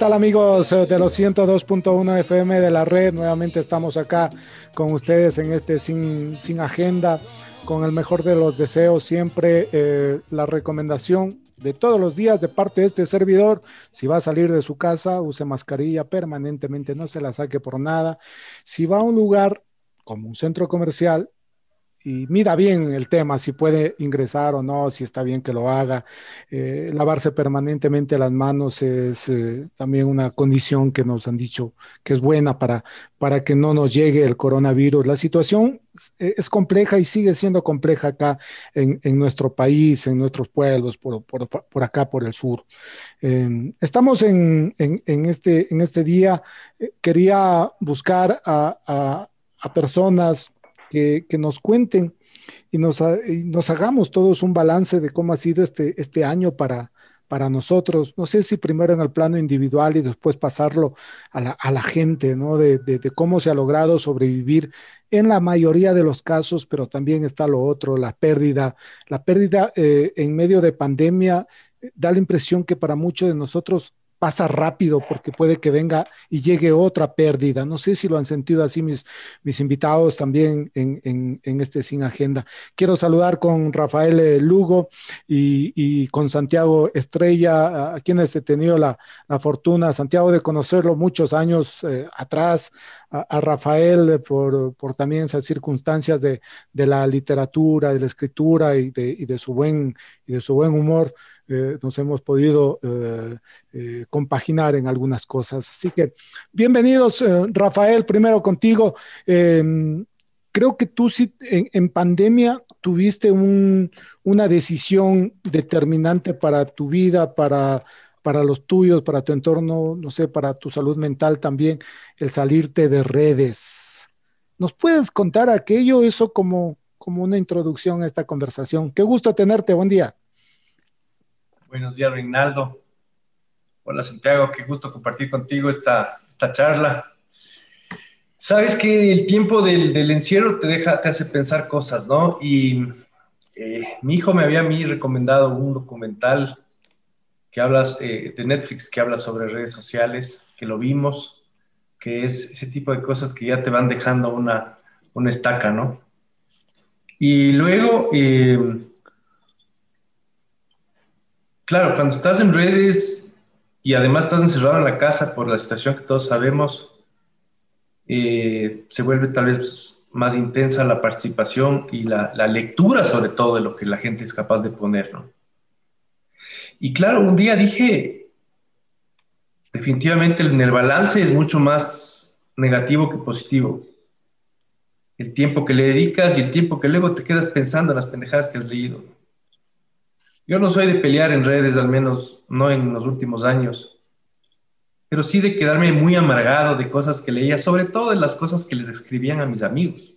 Tal amigos eh, de los 102.1 FM de la red? Nuevamente estamos acá con ustedes en este sin, sin agenda, con el mejor de los deseos, siempre eh, la recomendación de todos los días de parte de este servidor, si va a salir de su casa, use mascarilla permanentemente, no se la saque por nada. Si va a un lugar como un centro comercial, y mida bien el tema, si puede ingresar o no, si está bien que lo haga. Eh, lavarse permanentemente las manos es eh, también una condición que nos han dicho que es buena para, para que no nos llegue el coronavirus. La situación es, es compleja y sigue siendo compleja acá en, en nuestro país, en nuestros pueblos, por, por, por acá, por el sur. Eh, estamos en, en, este, en este día, eh, quería buscar a, a personas que, nos cuenten y nos, y nos, hagamos todos un balance de cómo ha sido este, este año para, para nosotros. No sé si primero en el plano individual y después pasarlo a la, a la gente, ¿no? De, de, de, cómo se ha logrado sobrevivir en la mayoría de los casos, pero también está lo otro, la pérdida. La pérdida eh, en medio de pandemia eh, da la impresión que para muchos de nosotros pasa rápido porque puede que venga y llegue otra pérdida. No sé si lo han sentido así mis, mis invitados también en, en, en este Sin Agenda. Quiero saludar con Rafael Lugo y, y con Santiago Estrella, a quienes he tenido la, la fortuna, Santiago, de conocerlo muchos años eh, atrás, a, a Rafael por, por, también esas circunstancias de, de, la literatura, de la escritura y de, y de, su, buen, y de su buen humor nos hemos podido eh, eh, compaginar en algunas cosas. Así que bienvenidos, eh, Rafael, primero contigo. Em, creo que tú sí, en, en pandemia tuviste un, una decisión determinante para tu vida, para, para los tuyos, para tu entorno, no sé, para tu salud mental también, el salirte de redes. ¿Nos puedes contar aquello, eso como, como una introducción a esta conversación? Qué gusto tenerte, buen día. Buenos días, Reinaldo. Hola, Santiago, qué gusto compartir contigo esta, esta charla. Sabes que el tiempo del, del, encierro te deja, te hace pensar cosas, ¿no? Y eh, mi hijo me había a mí recomendado un documental que hablas eh, de Netflix que habla sobre redes sociales, que lo vimos, que es ese tipo de cosas que ya te van dejando una, una estaca, ¿no? Y luego, eh, claro, cuando estás en redes y además estás encerrado en la casa por la situación que todos sabemos, eh, se vuelve tal vez más intensa la participación y la, lectura sobre todo de lo que la gente es capaz de poner. Y claro, un día dije, definitivamente en el balance es mucho más negativo que positivo. El tiempo que le dedicas y el tiempo que luego te quedas pensando en las pendejadas que has leído. Yo no soy de pelear en redes, al menos no en los últimos años, pero sí de quedarme muy amargado de cosas que leía, sobre todo de las cosas que les escribían a mis amigos.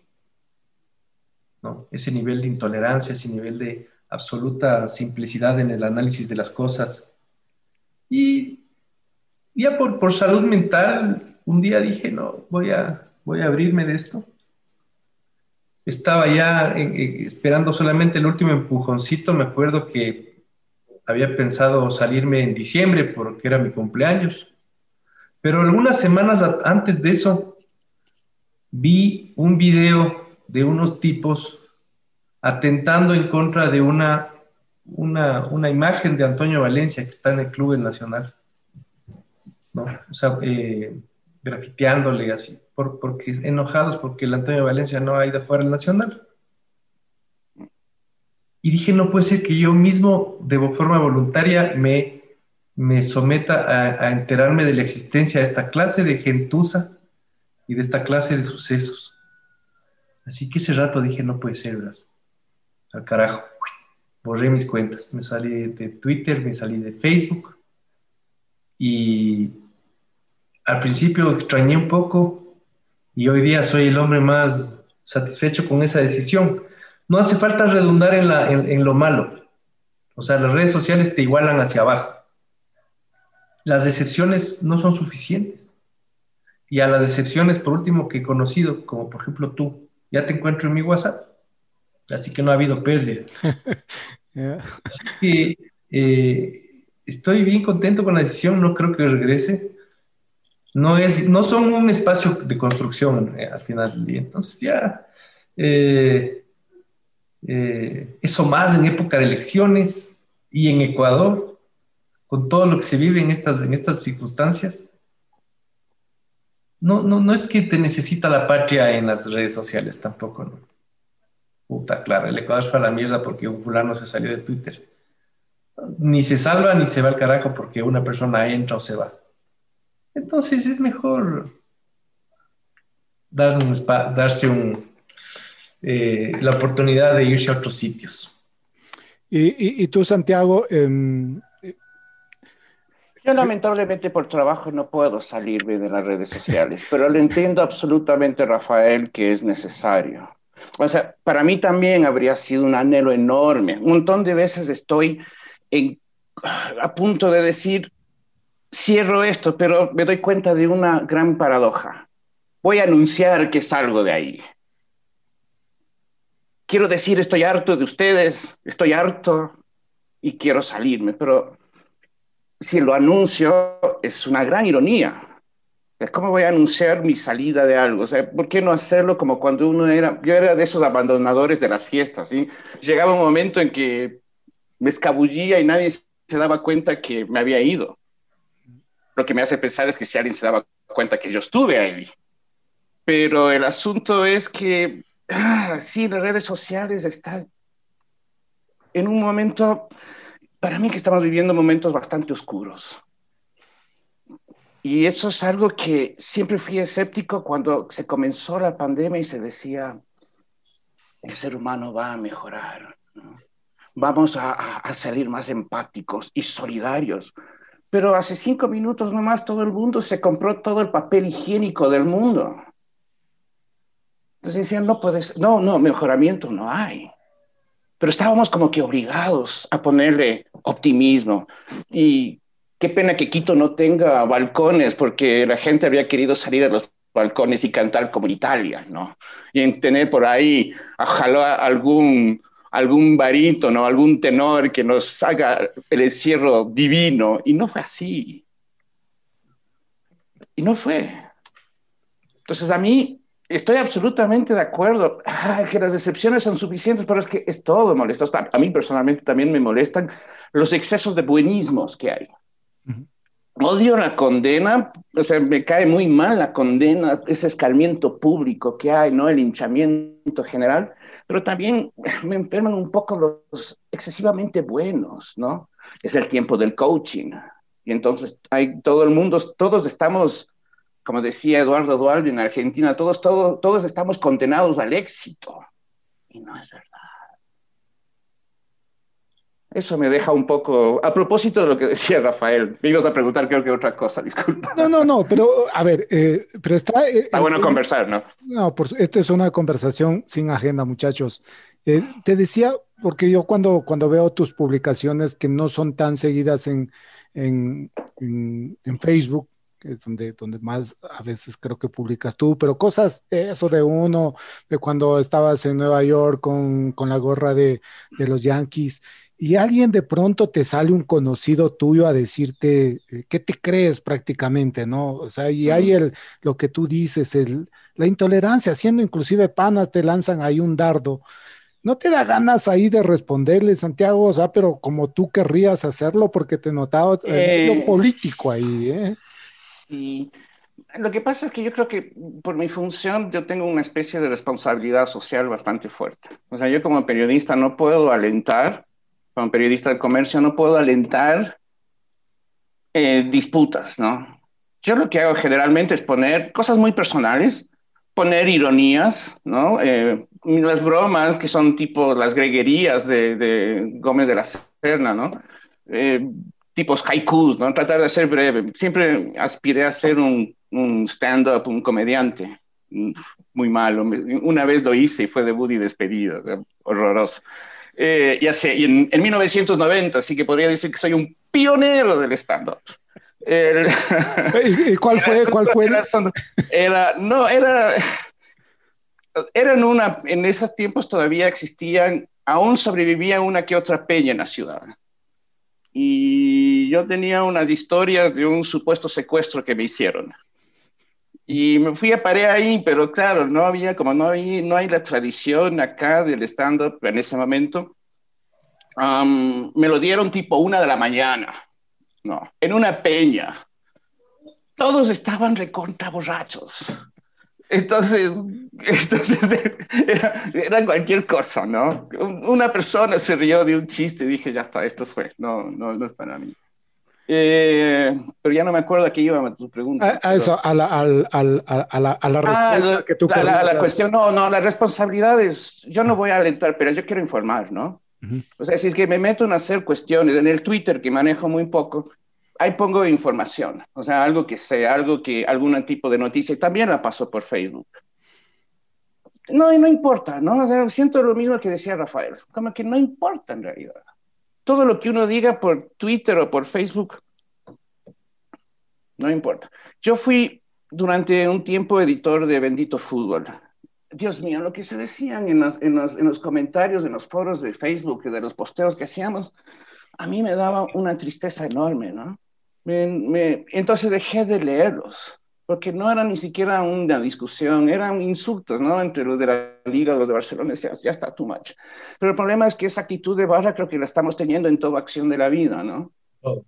¿no? Ese nivel de intolerancia, ese nivel de absoluta simplicidad en el análisis de las cosas. Y ya por, por salud mental, un día dije, no, voy a, voy a abrirme de esto. Estaba ya en, en, esperando solamente el último empujoncito, me acuerdo que había pensado salirme en diciembre porque era mi cumpleaños. Pero algunas semanas antes de eso, vi un video de unos tipos atentando en contra de una, una, una imagen de Antonio Valencia que está en el Club Nacional. ¿no? O sea, eh, grafiteándole así, por, porque enojados porque el Antonio Valencia no ha ido fuera del Nacional. Y dije, no puede ser que yo mismo, de forma voluntaria, me, me someta a, a enterarme de la existencia de esta clase de gentuza y de esta clase de sucesos. Así que ese rato dije, no puede ser, ¿verdad? Al carajo. Borré mis cuentas. Me salí de Twitter, me salí de Facebook. Y al principio extrañé un poco y hoy día soy el hombre más satisfecho con esa decisión. No hace falta redundar en, la, en, lo malo. O sea, las redes sociales te igualan hacia abajo. Las decepciones no son suficientes. Y a las decepciones, por último, que he conocido, como por ejemplo tú, ya te encuentro en mi WhatsApp. Así que no ha habido pérdida. Así que eh, estoy bien contento con la decisión, no creo que regrese no, es, no son un espacio de construcción eh, al final del día. Entonces ya, eh, eh, eso más en época de elecciones y en Ecuador, con todo lo que se vive en estas, en estas circunstancias. No, no, no es que te necesita la patria en las redes sociales tampoco, ¿no? Puta, claro, el Ecuador fue a la mierda porque un fulano se salió de Twitter. Ni se salva ni se va al carajo porque una persona entra o se va. Entonces es mejor dar un, darse un, eh, la oportunidad de irse a otros sitios. Y, tú, Santiago, em, yo lamentablemente por trabajo no puedo salirme de las redes sociales, pero le entiendo absolutamente, Rafael, que es necesario. O sea, para mí también habría sido un anhelo enorme. Un montón de veces estoy en, a punto de decir, cierro esto, pero me doy cuenta de una gran paradoja. Voy a anunciar que salgo de ahí. Quiero decir, estoy harto de ustedes, estoy harto y quiero salirme, pero si lo anuncio es una gran ironía. ¿Cómo voy a anunciar mi salida de algo? ¿por qué no hacerlo como cuando uno era, yo era de esos abandonadores de las fiestas, ¿sí? Llegaba un momento en que me escabullía y nadie se daba cuenta que me había ido lo que me hace pensar es que si alguien se daba cuenta que yo estuve ahí. Pero el asunto es que, ah, sí, las redes sociales están en un momento, para mí que estamos viviendo momentos bastante oscuros. Y eso es algo que siempre fui escéptico cuando se comenzó la pandemia y se decía, el ser humano va a mejorar, vamos a, a salir más empáticos y solidarios pero hace cinco minutos nomás todo el mundo se compró todo el papel higiénico del mundo. Entonces decían, no puedes, no, no, mejoramiento no hay. Pero estábamos como que obligados a ponerle optimismo. Y qué pena que Quito no tenga balcones, porque la gente había querido salir a los balcones y cantar como en Italia, ¿no? Y en tener por ahí, ojalá algún algún barítono, algún tenor que nos haga el encierro divino. Y no fue así. Y no fue. Entonces a mí estoy absolutamente de acuerdo. que las decepciones son suficientes, pero es que es todo molesto. A mí personalmente también me molestan los excesos de buenismos que hay. Odio la condena, o sea, me cae muy mal la condena, ese escalmiento público que hay, ¿no? El hinchamiento general pero también me enferman un poco los excesivamente buenos, ¿no? Es el tiempo del coaching. Y entonces hay todo el mundo, todos estamos, como decía Eduardo Duarte en Argentina, todos, todos, todos estamos condenados al éxito. Y no es verdad. Eso me deja un poco. A propósito de lo que decía Rafael, me ibas a preguntar, creo que otra cosa, disculpa. No, no, no, pero a ver, eh, pero está. Eh, está bueno conversar, ¿no? No, por, esto es una conversación sin agenda, muchachos. Eh, te decía, porque yo cuando, cuando veo tus publicaciones que no son tan seguidas en, en, en, Facebook, que es donde, donde más a veces creo que publicas tú, pero cosas, eso de uno, de cuando estabas en Nueva York con, con la gorra de, de los Yankees y alguien de pronto te sale un conocido tuyo a decirte eh, qué te crees prácticamente, ¿no? O sea, y hay el, lo que tú dices, el, la intolerancia, siendo inclusive panas, te lanzan ahí un dardo. ¿No te da ganas ahí de responderle, Santiago? O sea, pero como tú querrías hacerlo porque te notaba el eh, político ahí, ¿eh? Sí, Lo que pasa es que yo creo que por mi función yo tengo una especie de responsabilidad social bastante fuerte. O sea, yo como periodista no puedo alentar, como periodista de comercio no puedo alentar eh, disputas, ¿no? Yo lo que hago generalmente es poner cosas muy personales, poner ironías, ¿no? Eh, las bromas que son tipo las greguerías de, de Gómez de la Serna, ¿no? Eh, tipos haikus, ¿no? Tratar de ser breve. Siempre aspiré a ser un, un stand-up, un comediante. Muy malo. Una vez lo hice y fue debut y despedido. Horroroso. Eh, ya sé, y en, en, 1990, así que podría decir que soy un pionero del stand-up. ¿Y cuál fue? ¿Cuál fue? Era, era, no, era, era en una, en esos tiempos todavía existían, aún sobrevivía una que otra peña en la ciudad y yo tenía unas historias de un supuesto secuestro que me hicieron. Y me fui a parar ahí, pero claro, no había, como no hay, no hay la tradición acá del stand-up en ese momento, um, me lo dieron tipo una de la mañana, no, en una peña. Todos estaban recontra borrachos. Entonces, entonces era, era, cualquier cosa, ¿no? Una persona se rió de un chiste y dije, ya está, esto fue, no, no, no es para mí. Eh, pero ya no me acuerdo a qué iba a tu pregunta. A, a eso, a la, a, a, la, a la ah, respuesta ah, que tú la, la, la, cuestión, no, no, la responsabilidad es, yo no voy a alentar, pero yo quiero informar, ¿no? Uh -huh. O sea, si es que me meto en hacer cuestiones, en el Twitter, que manejo muy poco, ahí pongo información, o sea, algo que sea, algo que, algún tipo de noticia, y también la paso por Facebook. No, y no importa, ¿no? O sea, siento lo mismo que decía Rafael, como que no importa en realidad. Todo lo que uno diga por Twitter o por Facebook, no importa. Yo fui durante un tiempo editor de Bendito Fútbol. Dios mío, lo que se decían en los, en los, en los comentarios, en los foros de Facebook, de los posteos que hacíamos, a mí me daba una tristeza enorme, ¿no? Me, me, entonces dejé de leerlos, porque no era ni siquiera una discusión, eran insultos, ¿no? Entre los de la Liga, los de Barcelona, decías, ya está, too much. Pero el problema es que esa actitud de barra creo que la estamos teniendo en toda acción de la vida, ¿no? Oh,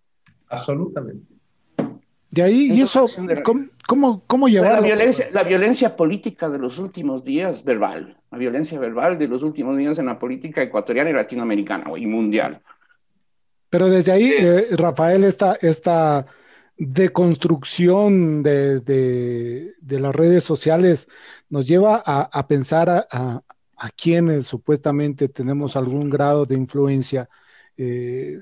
absolutamente. De ahí, ¿y eso cómo, cómo, cómo llevarlo? La violencia, la violencia política de los últimos días, verbal, la violencia verbal de los últimos días en la política ecuatoriana y latinoamericana y mundial. Pero desde ahí, eh, Rafael, esta, esta de, de, de, las redes sociales nos lleva a, pensar a, quienes supuestamente tenemos algún grado de influencia, eh,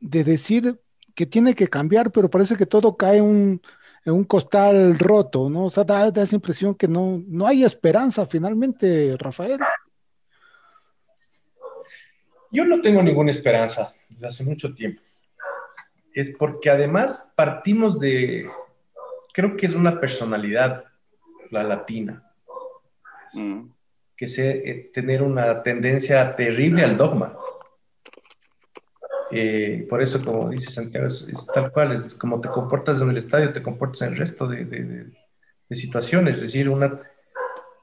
de decir que tiene que cambiar, pero parece que todo cae un, en un costal roto, ¿no? O sea, da, da esa impresión que no, no hay esperanza finalmente, Rafael. Yo no tengo ninguna esperanza desde hace mucho tiempo. Es porque además partimos de, creo que es una personalidad, la latina, mm. que se eh, tener una tendencia terrible al dogma. Eh, por eso, como dice Santiago, es, es tal cual, es, es, como te comportas en el estadio, te comportas en el resto de, de, de, de situaciones, es decir, una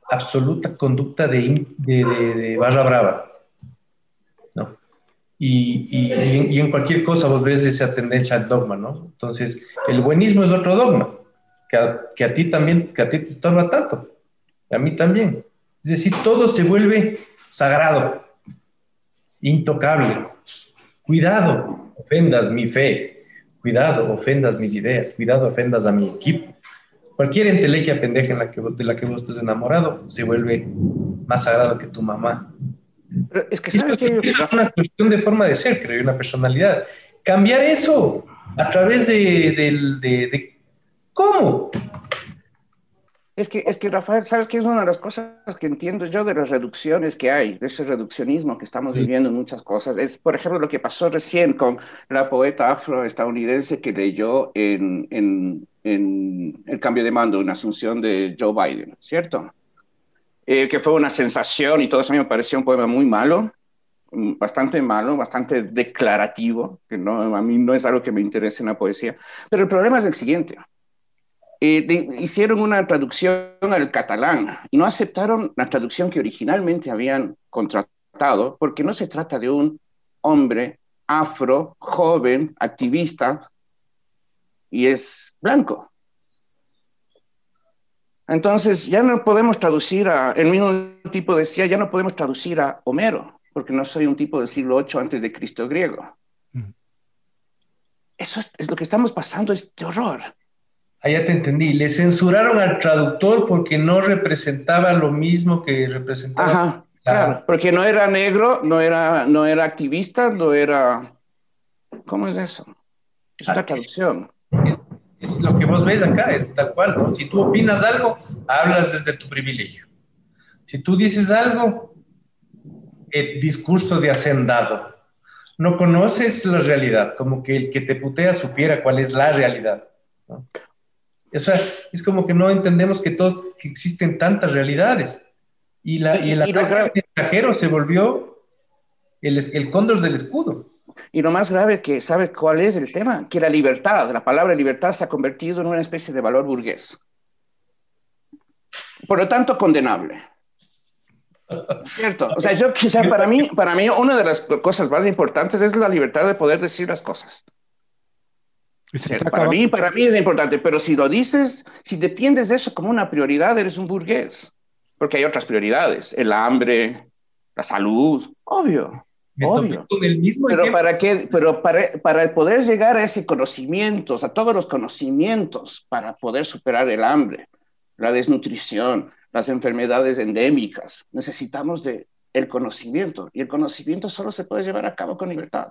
absoluta conducta de, barra brava. Y, y, y, en cualquier cosa vos ves esa tendencia al dogma, ¿no? Entonces, el buenismo es otro dogma, que a, que a ti también, que a ti te estorba tanto, a mí también. Es decir, todo se vuelve sagrado, intocable, Cuidado, ofendas mi fe. Cuidado, ofendas mis ideas. Cuidado, ofendas a mi equipo. Cualquier entelequia pendeja en la que, de la que vos estés enamorado se vuelve más sagrado que tu mamá. Pero es que, ¿sabes que es una cuestión de forma de ser, creo, una personalidad. Cambiar eso a través de, de, de, de ¿Cómo? Es que, es que, Rafael, ¿sabes qué es una de las cosas que entiendo yo de las reducciones que hay, de ese reduccionismo que estamos viviendo en muchas cosas? Es, por ejemplo, lo que pasó recién con la poeta afroestadounidense que leyó en, en, en El cambio de mando, una asunción de Joe Biden, ¿cierto? Eh, que fue una sensación y todo eso a mí me pareció un poema muy malo, bastante malo, bastante declarativo, que no, a mí no es algo que me interese en la poesía. Pero el problema es el siguiente eh, hicieron una traducción al catalán y no aceptaron la traducción que originalmente habían contratado porque no se trata de un hombre afro, joven, activista y es blanco. Entonces, ya no podemos traducir a, el mismo tipo decía, ya no podemos traducir a Homero, porque no soy un tipo del siglo VIII antes de Cristo griego. Mm. Eso es, es lo que estamos pasando, es de horror. Ah, ya te entendí. Le censuraron al traductor porque no representaba lo mismo que representaba. Ajá, la- claro, porque no era negro, no era, no era activista, no era... ¿Cómo es eso? Es una Ah, traducción. Es, es lo que vos ves acá, es tal cual. ¿no? Si tú opinas algo, hablas desde tu privilegio. Si tú dices algo, eh, discurso de hacendado. No conoces la realidad, como que el que te putea supiera cuál es la realidad. ¿no? O sea, es como que no entendemos que todos que existen tantas realidades. Y, la, y el Y mensajero se volvió el, el cóndor del escudo. Y lo más grave que, ¿sabes cuál es el tema? Que la libertad, la palabra libertad se ha convertido en una especie de valor burgués. Por lo tanto, condenable. ¿Cierto? O sea, yo, sea, para, mí, para mí una de las cosas más importantes es la libertad de poder decir las cosas. Para mí, para mí es importante, pero si lo dices, si defiendes de eso como una prioridad, eres un burgués. Porque hay otras prioridades, el hambre, la salud, obvio. Me Obvio. topé con el mismo Pero ejemplo. para qué, pero para, para poder llegar a ese conocimiento, a todos los conocimientos, para poder superar el hambre, la desnutrición, las enfermedades endémicas, necesitamos de el conocimiento y el conocimiento solo se puede llevar a cabo con libertad.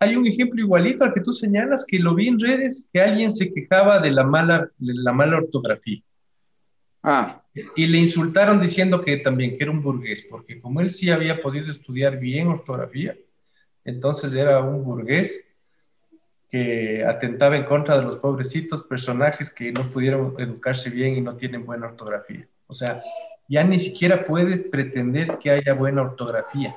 Hay un ejemplo igualito al que tú señalas, que lo vi en redes, que alguien se quejaba de la mala, de la mala ortografía. Ah, Y le insultaron diciendo que también que era un burgués, porque como él sí había podido estudiar bien ortografía, entonces era un burgués que atentaba en contra de los pobrecitos personajes que no pudieron educarse bien y no tienen buena ortografía. O sea, ya ni siquiera puedes pretender que haya buena ortografía.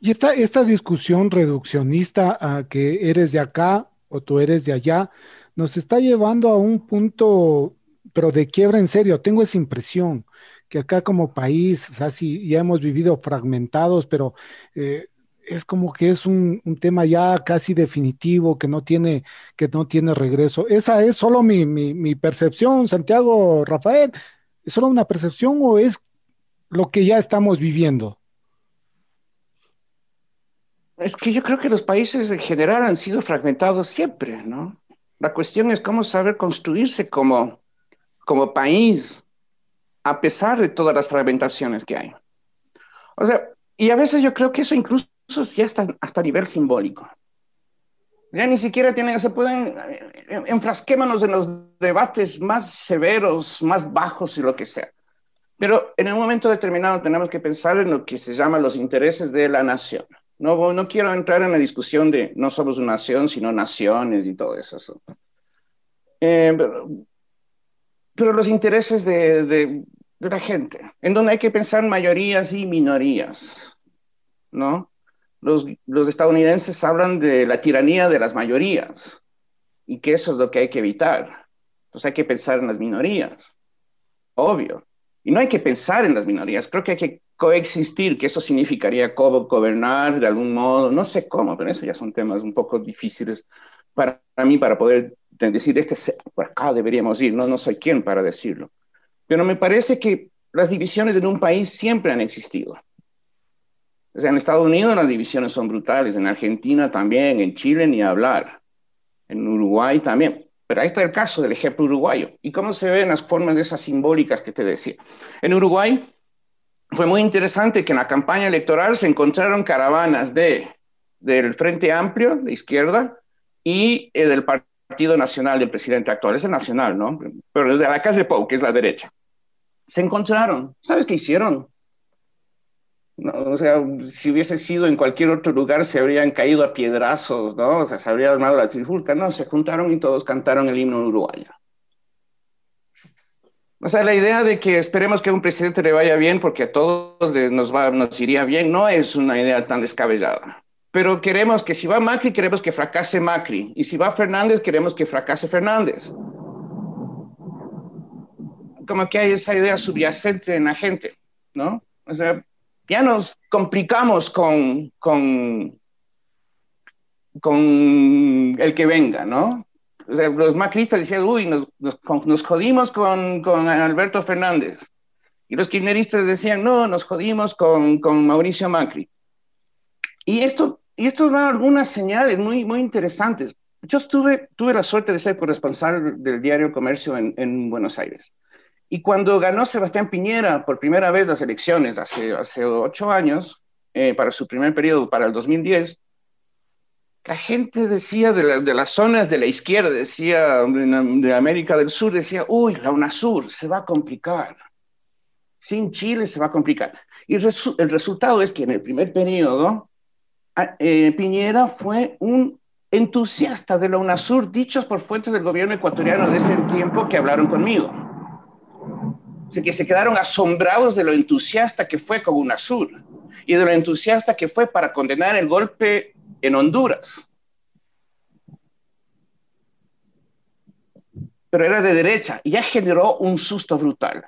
Y esta, esta discusión reduccionista a que eres de acá o tú eres de allá, nos está llevando a un punto, pero de quiebra en serio. Tengo esa impresión que acá como país, o ya hemos vivido fragmentados, pero eh, es como que es un, tema ya casi definitivo, que no tiene, que no tiene regreso. Esa es solo mi, mi, mi percepción, Santiago, Rafael. ¿Es solo una percepción o es lo que ya estamos viviendo? Es que yo creo que los países en general han sido fragmentados siempre, ¿no? La cuestión es cómo saber construirse como, como país a pesar de todas las fragmentaciones que hay. O sea, y a veces yo creo que eso incluso ya está hasta a nivel simbólico. Ya ni siquiera tienen, se pueden, enfrasquémonos en los debates más severos, más bajos y lo que sea. Pero en un momento determinado tenemos que pensar en lo que se llama los intereses de la nación. No, no quiero entrar en la discusión de no somos una nación, sino naciones y todo eso. Eh, pero, pero, los intereses de, la gente, en donde hay que pensar mayorías y minorías, ¿no? Los, estadounidenses hablan de la tiranía de las mayorías y que eso es lo que hay que evitar. Entonces hay que pensar en las minorías, obvio. Y no hay que pensar en las minorías, creo que hay que coexistir, que eso significaría gobernar de algún modo, no sé cómo, pero eso ya son temas un poco difíciles para mí para poder decir, este, por acá deberíamos ir, no, no soy quien para decirlo. Pero me parece que las divisiones en un país siempre han existido. O sea, en Estados Unidos las divisiones son brutales, en Argentina también, en Chile ni hablar, en Uruguay también. Pero ahí está el caso del ejemplo uruguayo. ¿Y cómo se ven las formas de esas simbólicas que te decía? En Uruguay fue muy interesante que en la campaña electoral se encontraron caravanas de, del Frente Amplio, de izquierda, y eh, del Partido Nacional del presidente actual. Es el nacional, ¿no? Pero de la calle Pou, que es la derecha. Se encontraron. ¿Sabes qué hicieron? No, o sea, si hubiese sido en cualquier otro lugar, se habrían caído a piedrazos, ¿no? O sea, se habría armado la trifulca. No, se juntaron y todos cantaron el himno uruguayo. O sea, la idea de que esperemos que a un presidente le vaya bien porque a todos nos, va, nos iría bien no es una idea tan descabellada. Pero queremos que si va Macri, queremos que fracase Macri. Y si va Fernández, queremos que fracase Fernández. Como que hay esa idea subyacente en la gente, ¿no? O sea, ya nos complicamos con, con, con el que venga, ¿no? O sea, los macristas decían, uy, nos, nos, nos jodimos con, con, Alberto Fernández. Y los kirchneristas decían, no, nos jodimos con, con Mauricio Macri. Y esto, y esto da algunas señales muy, muy interesantes. Yo estuve, tuve la suerte de ser corresponsal del diario Comercio en, en Buenos Aires. Y cuando ganó Sebastián Piñera por primera vez las elecciones hace, hace ocho años, eh, para su primer periodo, para el 2010, la gente decía de, de, las zonas de la izquierda, decía de América del Sur, decía, uy, la UNASUR se va a complicar. Sin Chile se va a complicar. Y el resultado es que en el primer periodo, eh, Piñera fue un entusiasta de la UNASUR, dichos por fuentes del gobierno ecuatoriano de ese tiempo que hablaron conmigo. O sea, que se quedaron asombrados de lo entusiasta que fue con UNASUR y de lo entusiasta que fue para condenar el golpe en Honduras. Pero era de derecha y ya generó un susto brutal.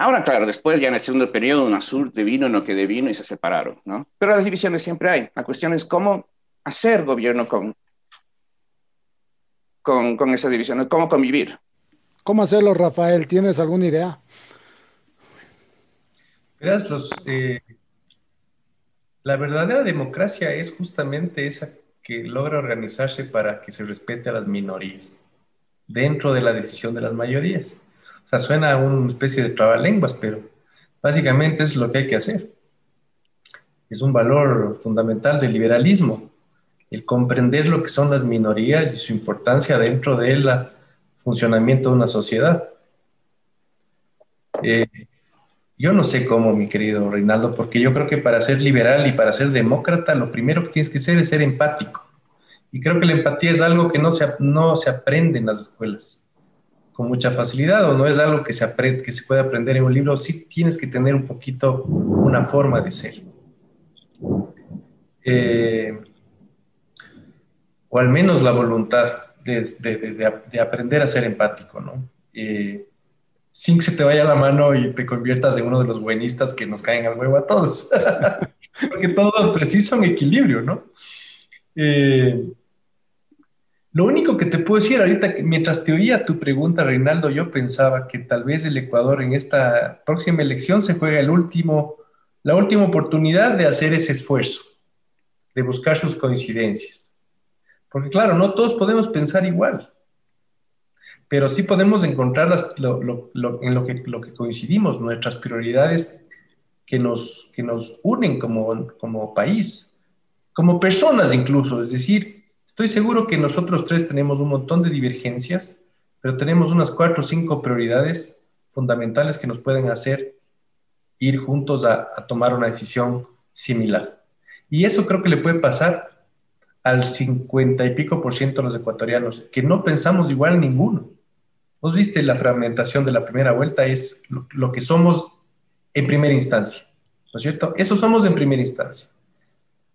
Ahora, claro, después ya en el segundo periodo, UNASUR vino en lo que devino y se separaron, ¿no? Pero las divisiones siempre hay. La cuestión es cómo hacer gobierno con, con, con esa división, cómo convivir. ¿Cómo hacerlo, Rafael? ¿Tienes alguna idea? Verás, los, eh, la verdadera democracia es justamente esa que logra organizarse para que se respete a las minorías dentro de la decisión de las mayorías. O sea, suena a una especie de trabalenguas, pero básicamente es lo que hay que hacer. Es un valor fundamental del liberalismo, el comprender lo que son las minorías y su importancia dentro del funcionamiento de una sociedad. Eh, yo no sé cómo, mi querido Reinaldo, porque yo creo que para ser liberal y para ser demócrata, lo primero que tienes que ser es ser empático. Y creo que la empatía es algo que no se, no se aprende en las escuelas con mucha facilidad o no es algo que se, aprende, que se puede aprender en un libro. Sí tienes que tener un poquito una forma de ser. Eh, o al menos la voluntad de, de, de, aprender a ser empático, ¿no? Eh, sin que se te vaya la mano y te conviertas en uno de los buenistas que nos caen al huevo a todos. Porque todo precisa un equilibrio, ¿no? Eh, lo único que te puedo decir ahorita, mientras te oía tu pregunta, Reinaldo, yo pensaba que tal vez el Ecuador en esta próxima elección se juega el último, la última oportunidad de hacer ese esfuerzo, de buscar sus coincidencias. Porque claro, no todos podemos pensar igual pero sí podemos encontrar lo, en lo que, lo que coincidimos, nuestras prioridades que nos, que nos unen como, como país, como personas incluso. Es decir, estoy seguro que nosotros tres tenemos un montón de divergencias, pero tenemos unas cuatro o cinco prioridades fundamentales que nos pueden hacer ir juntos a, a tomar una decisión similar. Y eso creo que le puede pasar al 50 y pico por ciento de los ecuatorianos, que no pensamos igual ninguno. Vos viste la fragmentación de la primera vuelta, es lo, que somos en primera instancia, ¿no es cierto? Eso somos en primera instancia.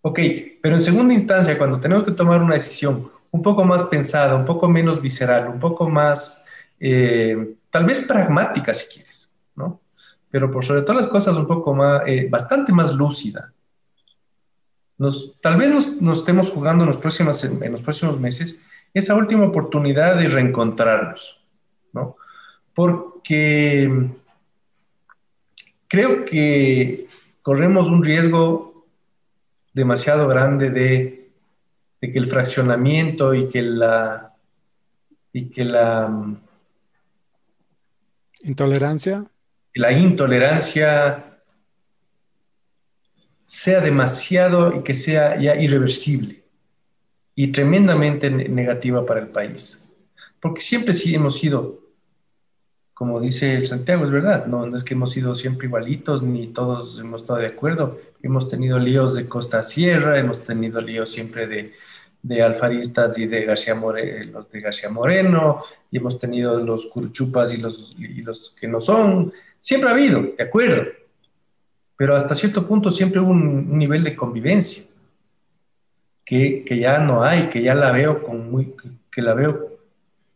Ok, pero en segunda instancia, cuando tenemos que tomar una decisión un poco más pensada, un poco menos visceral, un poco más, eh, tal vez pragmática si quieres, ¿no? Pero por sobre todas las cosas un poco más, eh, bastante más lúcida. Nos, tal vez nos, nos estemos jugando en los, próximos, en los próximos meses esa última oportunidad de reencontrarnos ¿no? Porque creo que corremos un riesgo demasiado grande de, que el fraccionamiento y que la y que la intolerancia la intolerancia sea demasiado y que sea ya irreversible y tremendamente negativa para el país. Porque siempre sí hemos sido como dice el Santiago, es verdad, no, no, es que hemos sido siempre igualitos, ni todos hemos estado de acuerdo. Hemos tenido líos de Costa Sierra, hemos tenido líos siempre de, de alfaristas y de García Moreno, los de García Moreno, y hemos tenido los curchupas y los, y los que no son. Siempre ha habido, de acuerdo, pero hasta cierto punto siempre hubo un, nivel de convivencia que, que, ya no hay, que ya la veo con muy, que la veo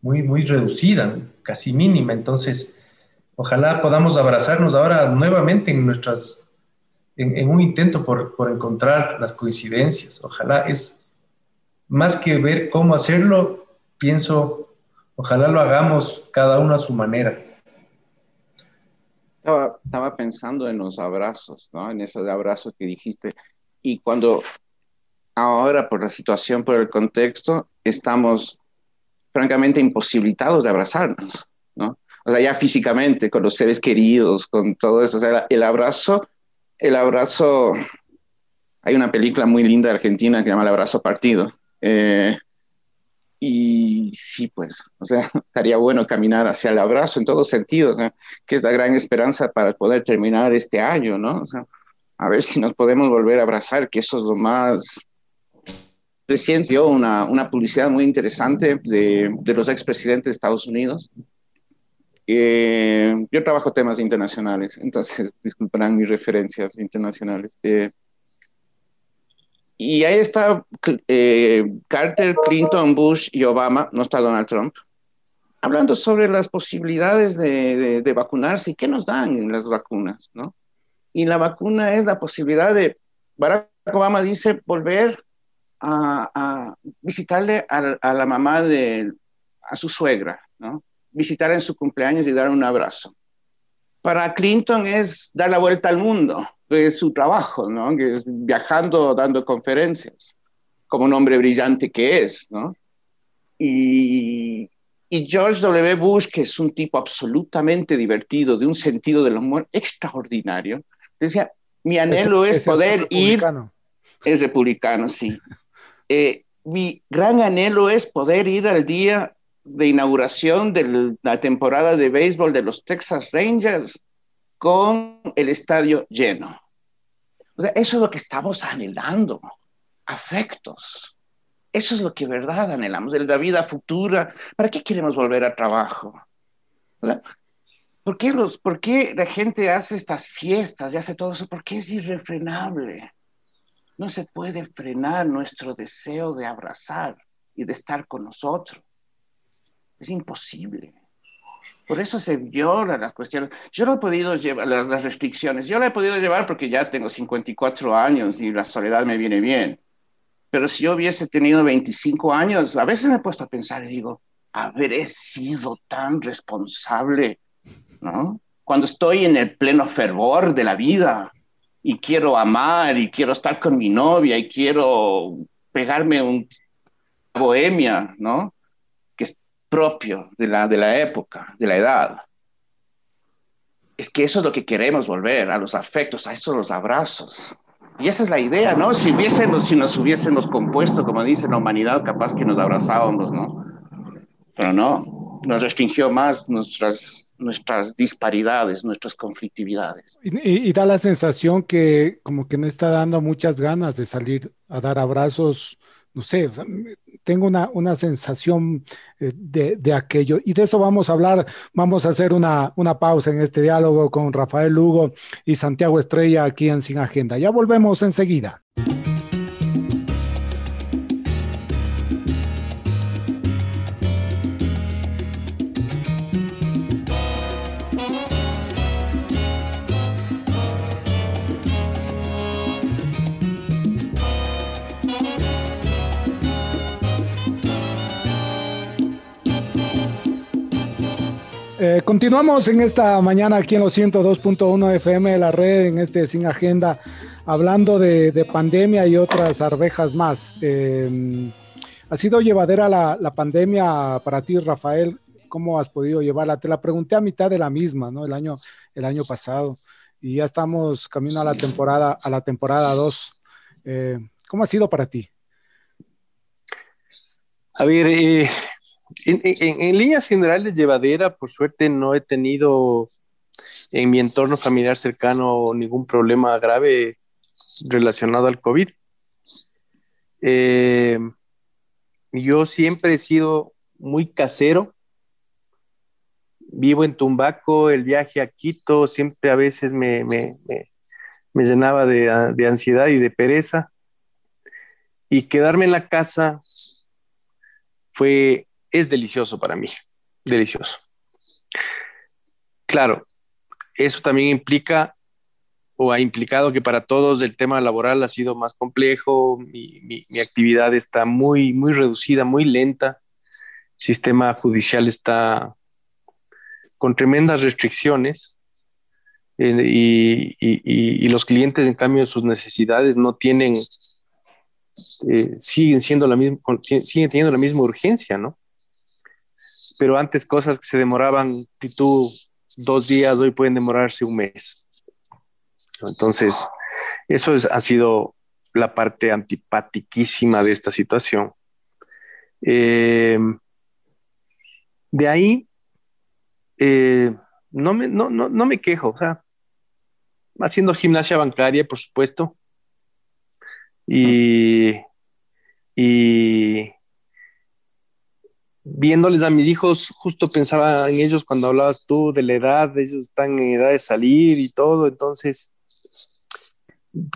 muy, muy reducida casi mínima. Entonces, ojalá podamos abrazarnos ahora nuevamente en nuestras, en, un intento por, por, encontrar las coincidencias. Ojalá es más que ver cómo hacerlo, pienso, ojalá lo hagamos cada uno a su manera. Estaba, estaba pensando en los abrazos, ¿no? En eso de abrazos que dijiste. Y cuando ahora, por la situación, por el contexto, estamos francamente imposibilitados de abrazarnos, ¿no? O sea, ya físicamente, con los seres queridos, con todo eso. O sea, el abrazo, el abrazo, hay una película muy linda de Argentina que se llama El abrazo partido. Eh, y sí, pues, o sea, estaría bueno caminar hacia el abrazo en todos sentidos, que es la gran esperanza para poder terminar este año, ¿no? O sea, a ver si nos podemos volver a abrazar, que eso es lo más Recién dio una, una publicidad muy interesante de, de los expresidentes de Estados Unidos. Eh, yo trabajo temas internacionales, entonces disculparán mis referencias internacionales. Eh, y ahí está eh, Carter, Clinton, Bush y Obama, no está Donald Trump, hablando sobre las posibilidades de, de, de vacunarse y qué nos dan las vacunas, ¿no? Y la vacuna es la posibilidad de, Barack Obama dice, volver a, visitarle a, la mamá de, a su suegra, ¿no? Visitar en su cumpleaños y dar un abrazo. Para Clinton es dar la vuelta al mundo, es su trabajo, ¿no? Que es viajando, dando conferencias, como un hombre brillante que es, ¿no? Y, y George W. Bush, que es un tipo absolutamente divertido, de un sentido del humor extraordinario, decía, mi anhelo es, poder ir... Es republicano, sí. Eh, mi gran anhelo es poder ir al día de inauguración de la temporada de béisbol de los Texas Rangers con el estadio lleno. O sea, eso es lo que estamos anhelando, afectos. Eso es lo que verdad anhelamos, de la vida futura. ¿Para qué queremos volver al trabajo? ¿por, qué los, ¿Por qué la gente hace estas fiestas y hace todo eso? Porque es irrefrenable. No se puede frenar nuestro deseo de abrazar y de estar con nosotros. Es imposible. Por eso se violan las cuestiones. Yo no he podido llevar las, las, restricciones. Yo la he podido llevar porque ya tengo 54 años y la soledad me viene bien. Pero si yo hubiese tenido 25 años, a veces me he puesto a pensar y digo, habré sido tan responsable, ¿no? Cuando estoy en el pleno fervor de la vida, y quiero amar y quiero estar con mi novia y quiero pegarme un bohemia, ¿no? Propio de la, de la época, de la edad. Es que eso es lo que queremos volver, a los afectos, a esos los abrazos. Y esa es la idea, ¿no? Si, hubiésemos, si nos hubiésemos compuesto, como dice la humanidad, capaz que nos abrazábamos, ¿no? Pero no, nos restringió más nuestras nuestras disparidades, nuestras conflictividades. Y, da la sensación que como que me está dando muchas ganas de salir a dar abrazos, no sé, tengo una, una sensación eh, de, de, aquello. Y de eso vamos a hablar, vamos a hacer una, una pausa en este diálogo con Rafael Lugo y Santiago Estrella aquí en Sin Agenda. Ya volvemos enseguida. Eh, continuamos en esta mañana aquí en los 102.1 FM de la red, en este Sin Agenda, hablando de, pandemia y otras arvejas más. Eh, ¿Ha sido llevadera la, pandemia para ti, Rafael? ¿Cómo has podido llevarla? Te la pregunté a mitad de la misma, ¿no? El año, el año pasado. Y ya estamos camino a la temporada, a la temporada 2. Eh, ¿Cómo ha sido para ti? A ver, en, líneas generales, llevadera, por suerte no he tenido en mi entorno familiar cercano ningún problema grave relacionado al COVID. Eh, yo siempre he sido muy casero. Vivo en Tumbaco, el viaje a Quito siempre a veces me, llenaba de, de ansiedad y de pereza. Y quedarme en la casa fue es delicioso para mí, delicioso. Claro, eso también implica o ha implicado que para todos el tema laboral ha sido más complejo, mi, actividad está muy, muy reducida, muy lenta. sistema judicial está con tremendas restricciones eh, y, y, los clientes, en cambio, sus necesidades no tienen, eh, siguen siendo la misma, siguen teniendo la misma urgencia, ¿no? Pero antes cosas que se demoraban, tú, dos días, hoy pueden demorarse un mes. Entonces, eso es, ha sido la parte antipatiquísima de esta situación. Eh, de ahí, eh, no, me, no, no, me quejo, o sea, haciendo gimnasia bancaria, por supuesto, y, y viéndoles a mis hijos, justo pensaba en ellos cuando hablabas tú de la edad, ellos están en edad de salir y todo, entonces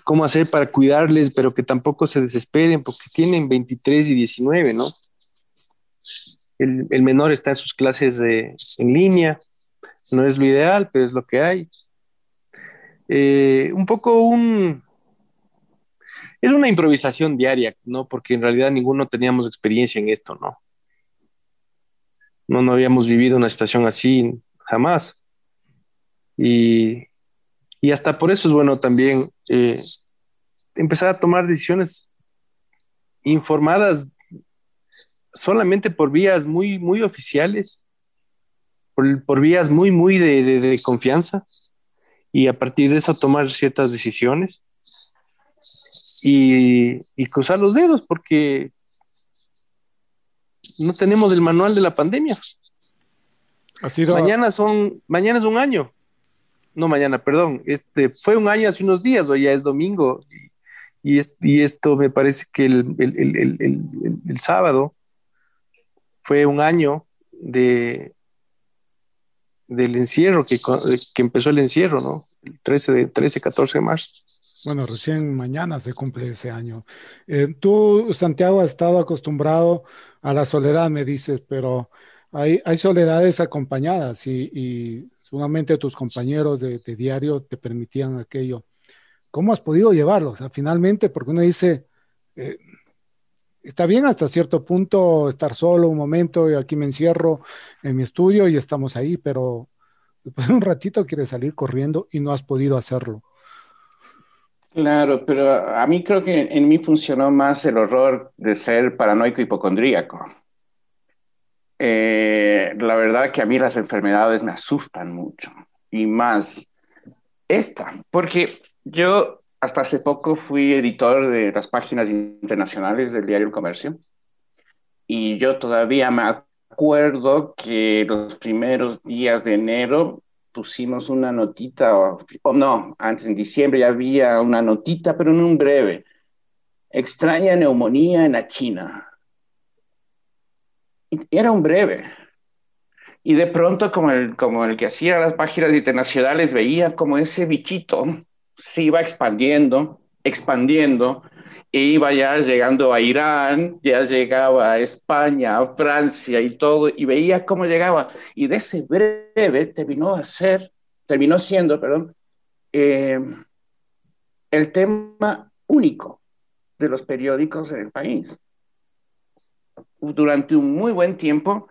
cómo hacer para cuidarles, pero que tampoco se desesperen, porque tienen 23 y 19, ¿no? El, menor está en sus clases en línea, no es lo ideal, pero es lo que hay. Eh, un poco un... Es una improvisación diaria, ¿no? Porque en realidad ninguno teníamos experiencia en esto, ¿no? No, habíamos vivido una situación así jamás. Y, y hasta por eso es bueno también eh, empezar a tomar decisiones informadas solamente por vías muy, muy oficiales, por, vías muy, muy de, confianza y a partir de eso tomar ciertas decisiones y, cruzar los dedos porque no tenemos el manual de la pandemia. Mañana son, mañana es un año no mañana, perdón, este, fue un año hace unos días, hoy ya es domingo, y, y esto me parece que el, el, sábado fue un año de, del encierro, que, que empezó el encierro, ¿no? El 13, de, 13, 14 de marzo. Bueno, recién mañana se cumple ese año. Eh, tú, Santiago, has estado acostumbrado a la soledad, me dices, pero hay, soledades acompañadas y seguramente tus compañeros de, diario te permitían aquello. ¿Cómo has podido llevarlo? O sea, finalmente, porque uno dice, eh, está bien hasta cierto punto estar solo un momento y aquí me encierro en mi estudio y estamos ahí, pero después de un ratito quieres salir corriendo y no has podido hacerlo. Claro, pero a mí creo que en mí funcionó más el horror de ser paranoico hipocondríaco. Eh, la verdad que a mí las enfermedades me asustan mucho y más esta, porque yo hasta hace poco fui editor de las páginas internacionales del diario El Comercio y yo todavía me acuerdo que los primeros días de enero pusimos una notita, o, no, antes en diciembre ya había una notita, pero en un breve. Extraña neumonía en la China era un breve. Y de pronto, como el, como el que hacía las páginas internacionales, veía como ese bichito se iba expandiendo, expandiendo, iba ya llegando a Irán, ya llegaba a España, a Francia y todo, y veía cómo llegaba. Y de ese breve terminó a ser, terminó siendo, perdón, eh, el tema único de los periódicos en el país durante un muy buen tiempo,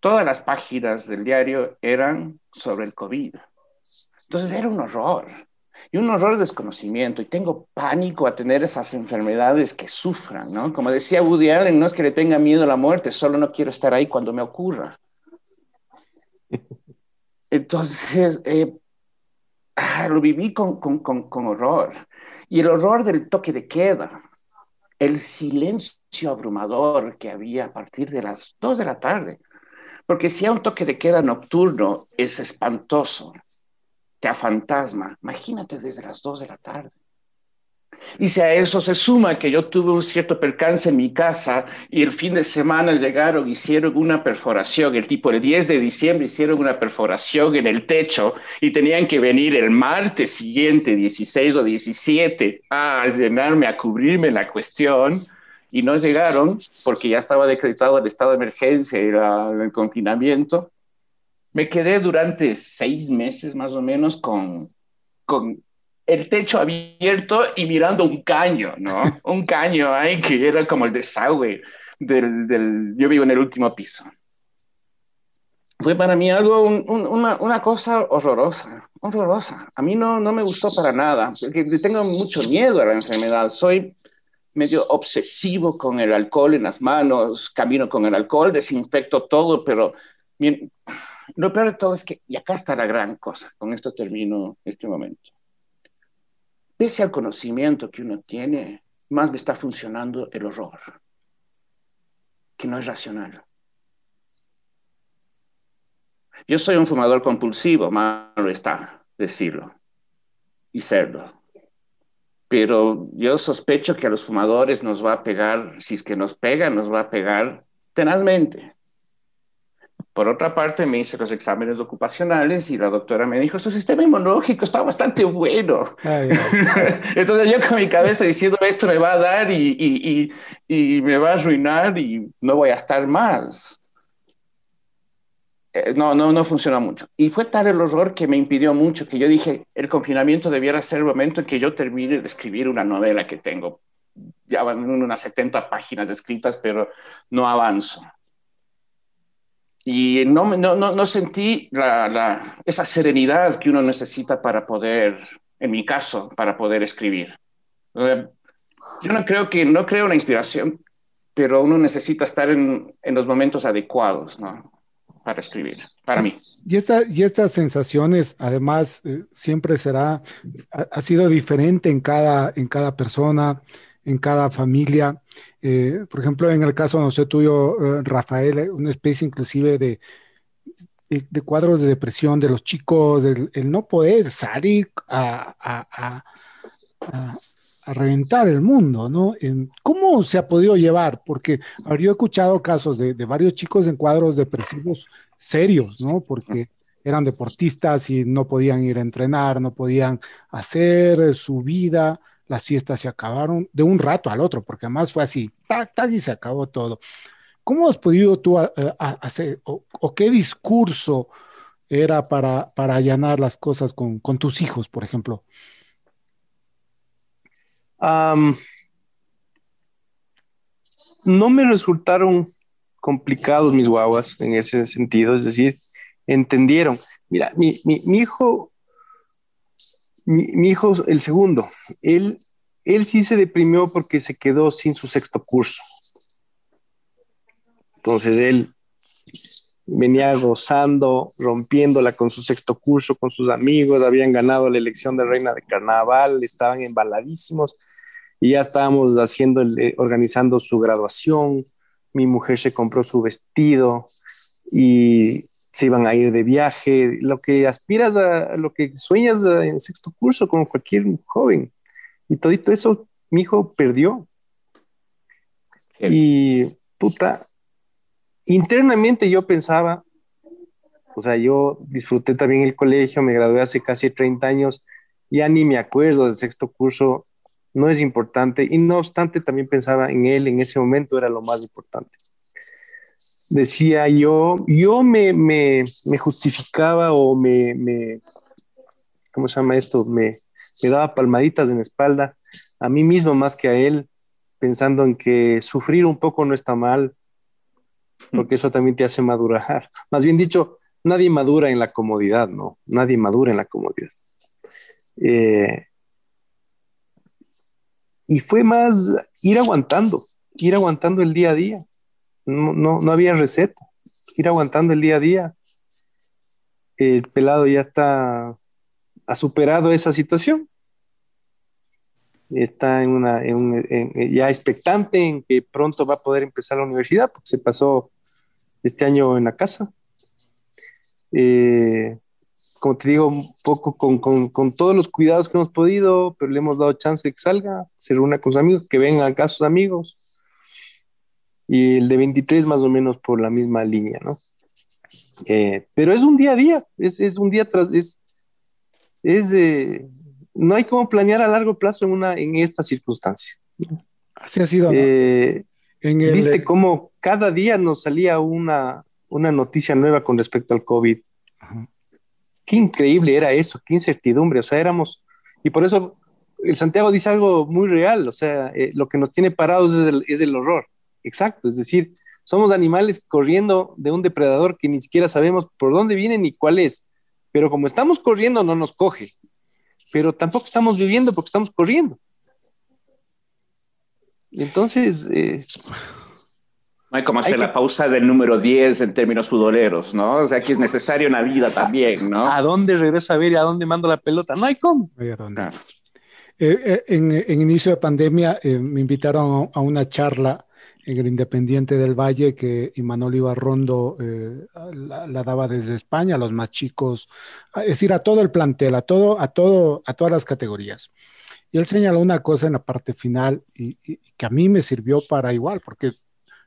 todas las páginas del diario eran sobre el COVID. Entonces era un horror y un horror de desconocimiento y tengo pánico a tener esas enfermedades que sufran, ¿no? Como decía Woody Allen, no es que le tenga miedo a la muerte, solo no quiero estar ahí cuando me ocurra. Entonces, eh, ah, lo viví con, con, con, con horror. Y el horror del toque de queda, el silencio abrumador que había a partir de las 2 de la tarde. Porque si hay un toque de queda nocturno es espantoso, te fantasma. Imagínate desde las 2 de la tarde. Y si a eso se suma que yo tuve un cierto percance en mi casa y el fin de semana llegaron, hicieron una perforación, el tipo el 10 de diciembre hicieron una perforación en el techo y tenían que venir el martes siguiente, 16 o 17, a llenarme, a cubrirme la cuestión y no llegaron porque ya estaba decretado el estado de emergencia y el confinamiento. Me quedé durante seis meses más o menos con, con el techo abierto y mirando un caño, ¿no? un caño ahí que era como el desagüe del, del, Yo vivo en el último piso. fue para mí algo, una, una, cosa horrorosa, horrorosa. A mí no, no me gustó para nada, porque tengo mucho miedo a la enfermedad. Soy medio obsesivo con el alcohol en las manos, camino con el alcohol, desinfecto todo, pero lo peor de todo es que, y acá está la gran cosa, con esto termino este momento. Pese al conocimiento que uno tiene, más me está funcionando el horror, que no es racional. Yo soy un fumador compulsivo, malo está decirlo y serlo. Pero yo sospecho que a los fumadores nos va a pegar, si es que nos pega, nos va a pegar tenazmente. Por otra parte, me hice los exámenes ocupacionales y la doctora me dijo, su sistema inmunológico está bastante bueno. Entonces yo con mi cabeza diciendo, esto me va a dar y, y, y, y, me va a arruinar y no voy a estar más. Eh, no, no, no funciona mucho. Y fue tal el horror que me impidió mucho, que yo dije, el confinamiento debiera ser el momento en que yo termine de escribir una novela que tengo. Ya van unas 70 páginas escritas, pero no avanzo. Y no, no, no, sentí la, esa serenidad que uno necesita para poder, en mi caso, para poder escribir. Yo no creo que, no creo una inspiración, pero uno necesita estar en, en los momentos adecuados, ¿no? Para escribir, para mí. Y, esta, y estas sensaciones, además, eh, siempre será, ha, sido diferente en cada, en cada persona, en cada familia. Eh, por ejemplo, en el caso, no sé, tuyo, eh, Rafael, una especie inclusive de, de, cuadros de depresión de los chicos, del el no poder salir a, a, a, reventar el mundo, ¿no? ¿Cómo se ha podido llevar? Porque habría escuchado casos de, de, varios chicos en cuadros depresivos serios, ¿no? Porque eran deportistas y no podían ir a entrenar, no podían hacer su vida las fiestas se acabaron de un rato al otro, porque además fue así, tac, tac, y se acabó todo. ¿Cómo has podido tú eh, hacer, o, qué discurso era para, para allanar las cosas con, tus hijos, por ejemplo? no me resultaron complicados mis guaguas en ese sentido, es decir, entendieron. Mira, mi, mi, mi hijo mi, hijo, el segundo, él, él sí se deprimió porque se quedó sin su sexto curso. Entonces él venía gozando, rompiéndola con su sexto curso, con sus amigos, habían ganado la elección de reina de carnaval, estaban embaladísimos y ya estábamos haciendo, eh, organizando su graduación. Mi mujer se compró su vestido y se iban a ir de viaje, lo que aspiras a, lo que sueñas en sexto curso, como cualquier joven. Y todito eso mi hijo perdió. Y puta, internamente yo pensaba, o sea, yo disfruté también el colegio, me gradué hace casi 30 años, ya ni me acuerdo del sexto curso, no es importante. Y no obstante, también pensaba en él, en ese momento era lo más importante decía yo, yo me, me, me justificaba o me, me, ¿cómo se llama esto? Me, me daba palmaditas en la espalda a mí mismo más que a él, pensando en que sufrir un poco no está mal, porque eso también te hace madurar. Más bien dicho, nadie madura en la comodidad, ¿no? Nadie madura en la comodidad. Eh, y fue más ir aguantando, ir aguantando el día a día no, no, había receta, ir aguantando el día a día. El pelado ya está, ha superado esa situación. Está en una, ya expectante en que pronto va a poder empezar la universidad, porque se pasó este año en la casa. Eh, como te digo, un poco con, con, con, todos los cuidados que hemos podido, pero le hemos dado chance de que salga, se reúna con sus amigos, que vengan acá sus amigos, y el de 23 más o menos por la misma línea, ¿no? Eh, pero es un día a día, es, es un día tras, es, es no hay como planear a largo plazo en, una, en esta circunstancia. Así ha sido. Eh, Viste cómo cada día nos salía una, una noticia nueva con respecto al COVID. Qué increíble era eso, qué incertidumbre, o sea, éramos, y por eso el Santiago dice algo muy real, o sea, eh, lo que nos tiene parados es el, es el horror. Exacto, es decir, Somos animales corriendo de un depredador que ni siquiera sabemos por dónde viene ni cuál es. Pero como estamos corriendo, no nos coge. Pero tampoco estamos viviendo porque estamos corriendo. Entonces, eh, no hay como hacer la pausa del número 10 en términos futboleros, ¿no? O sea, que es necesario una vida también, ¿no? ¿A dónde regreso a ver y a dónde mando la pelota? No hay cómo. Eh, eh, en, inicio de pandemia me invitaron a una charla en el Independiente del Valle que Imanol Ibarrondo la, la, daba desde España a los más chicos, es decir, a todo el plantel, a todo, a todo, a todas las categorías. Y él señaló una cosa en la parte final y, que a mí me sirvió para igual, porque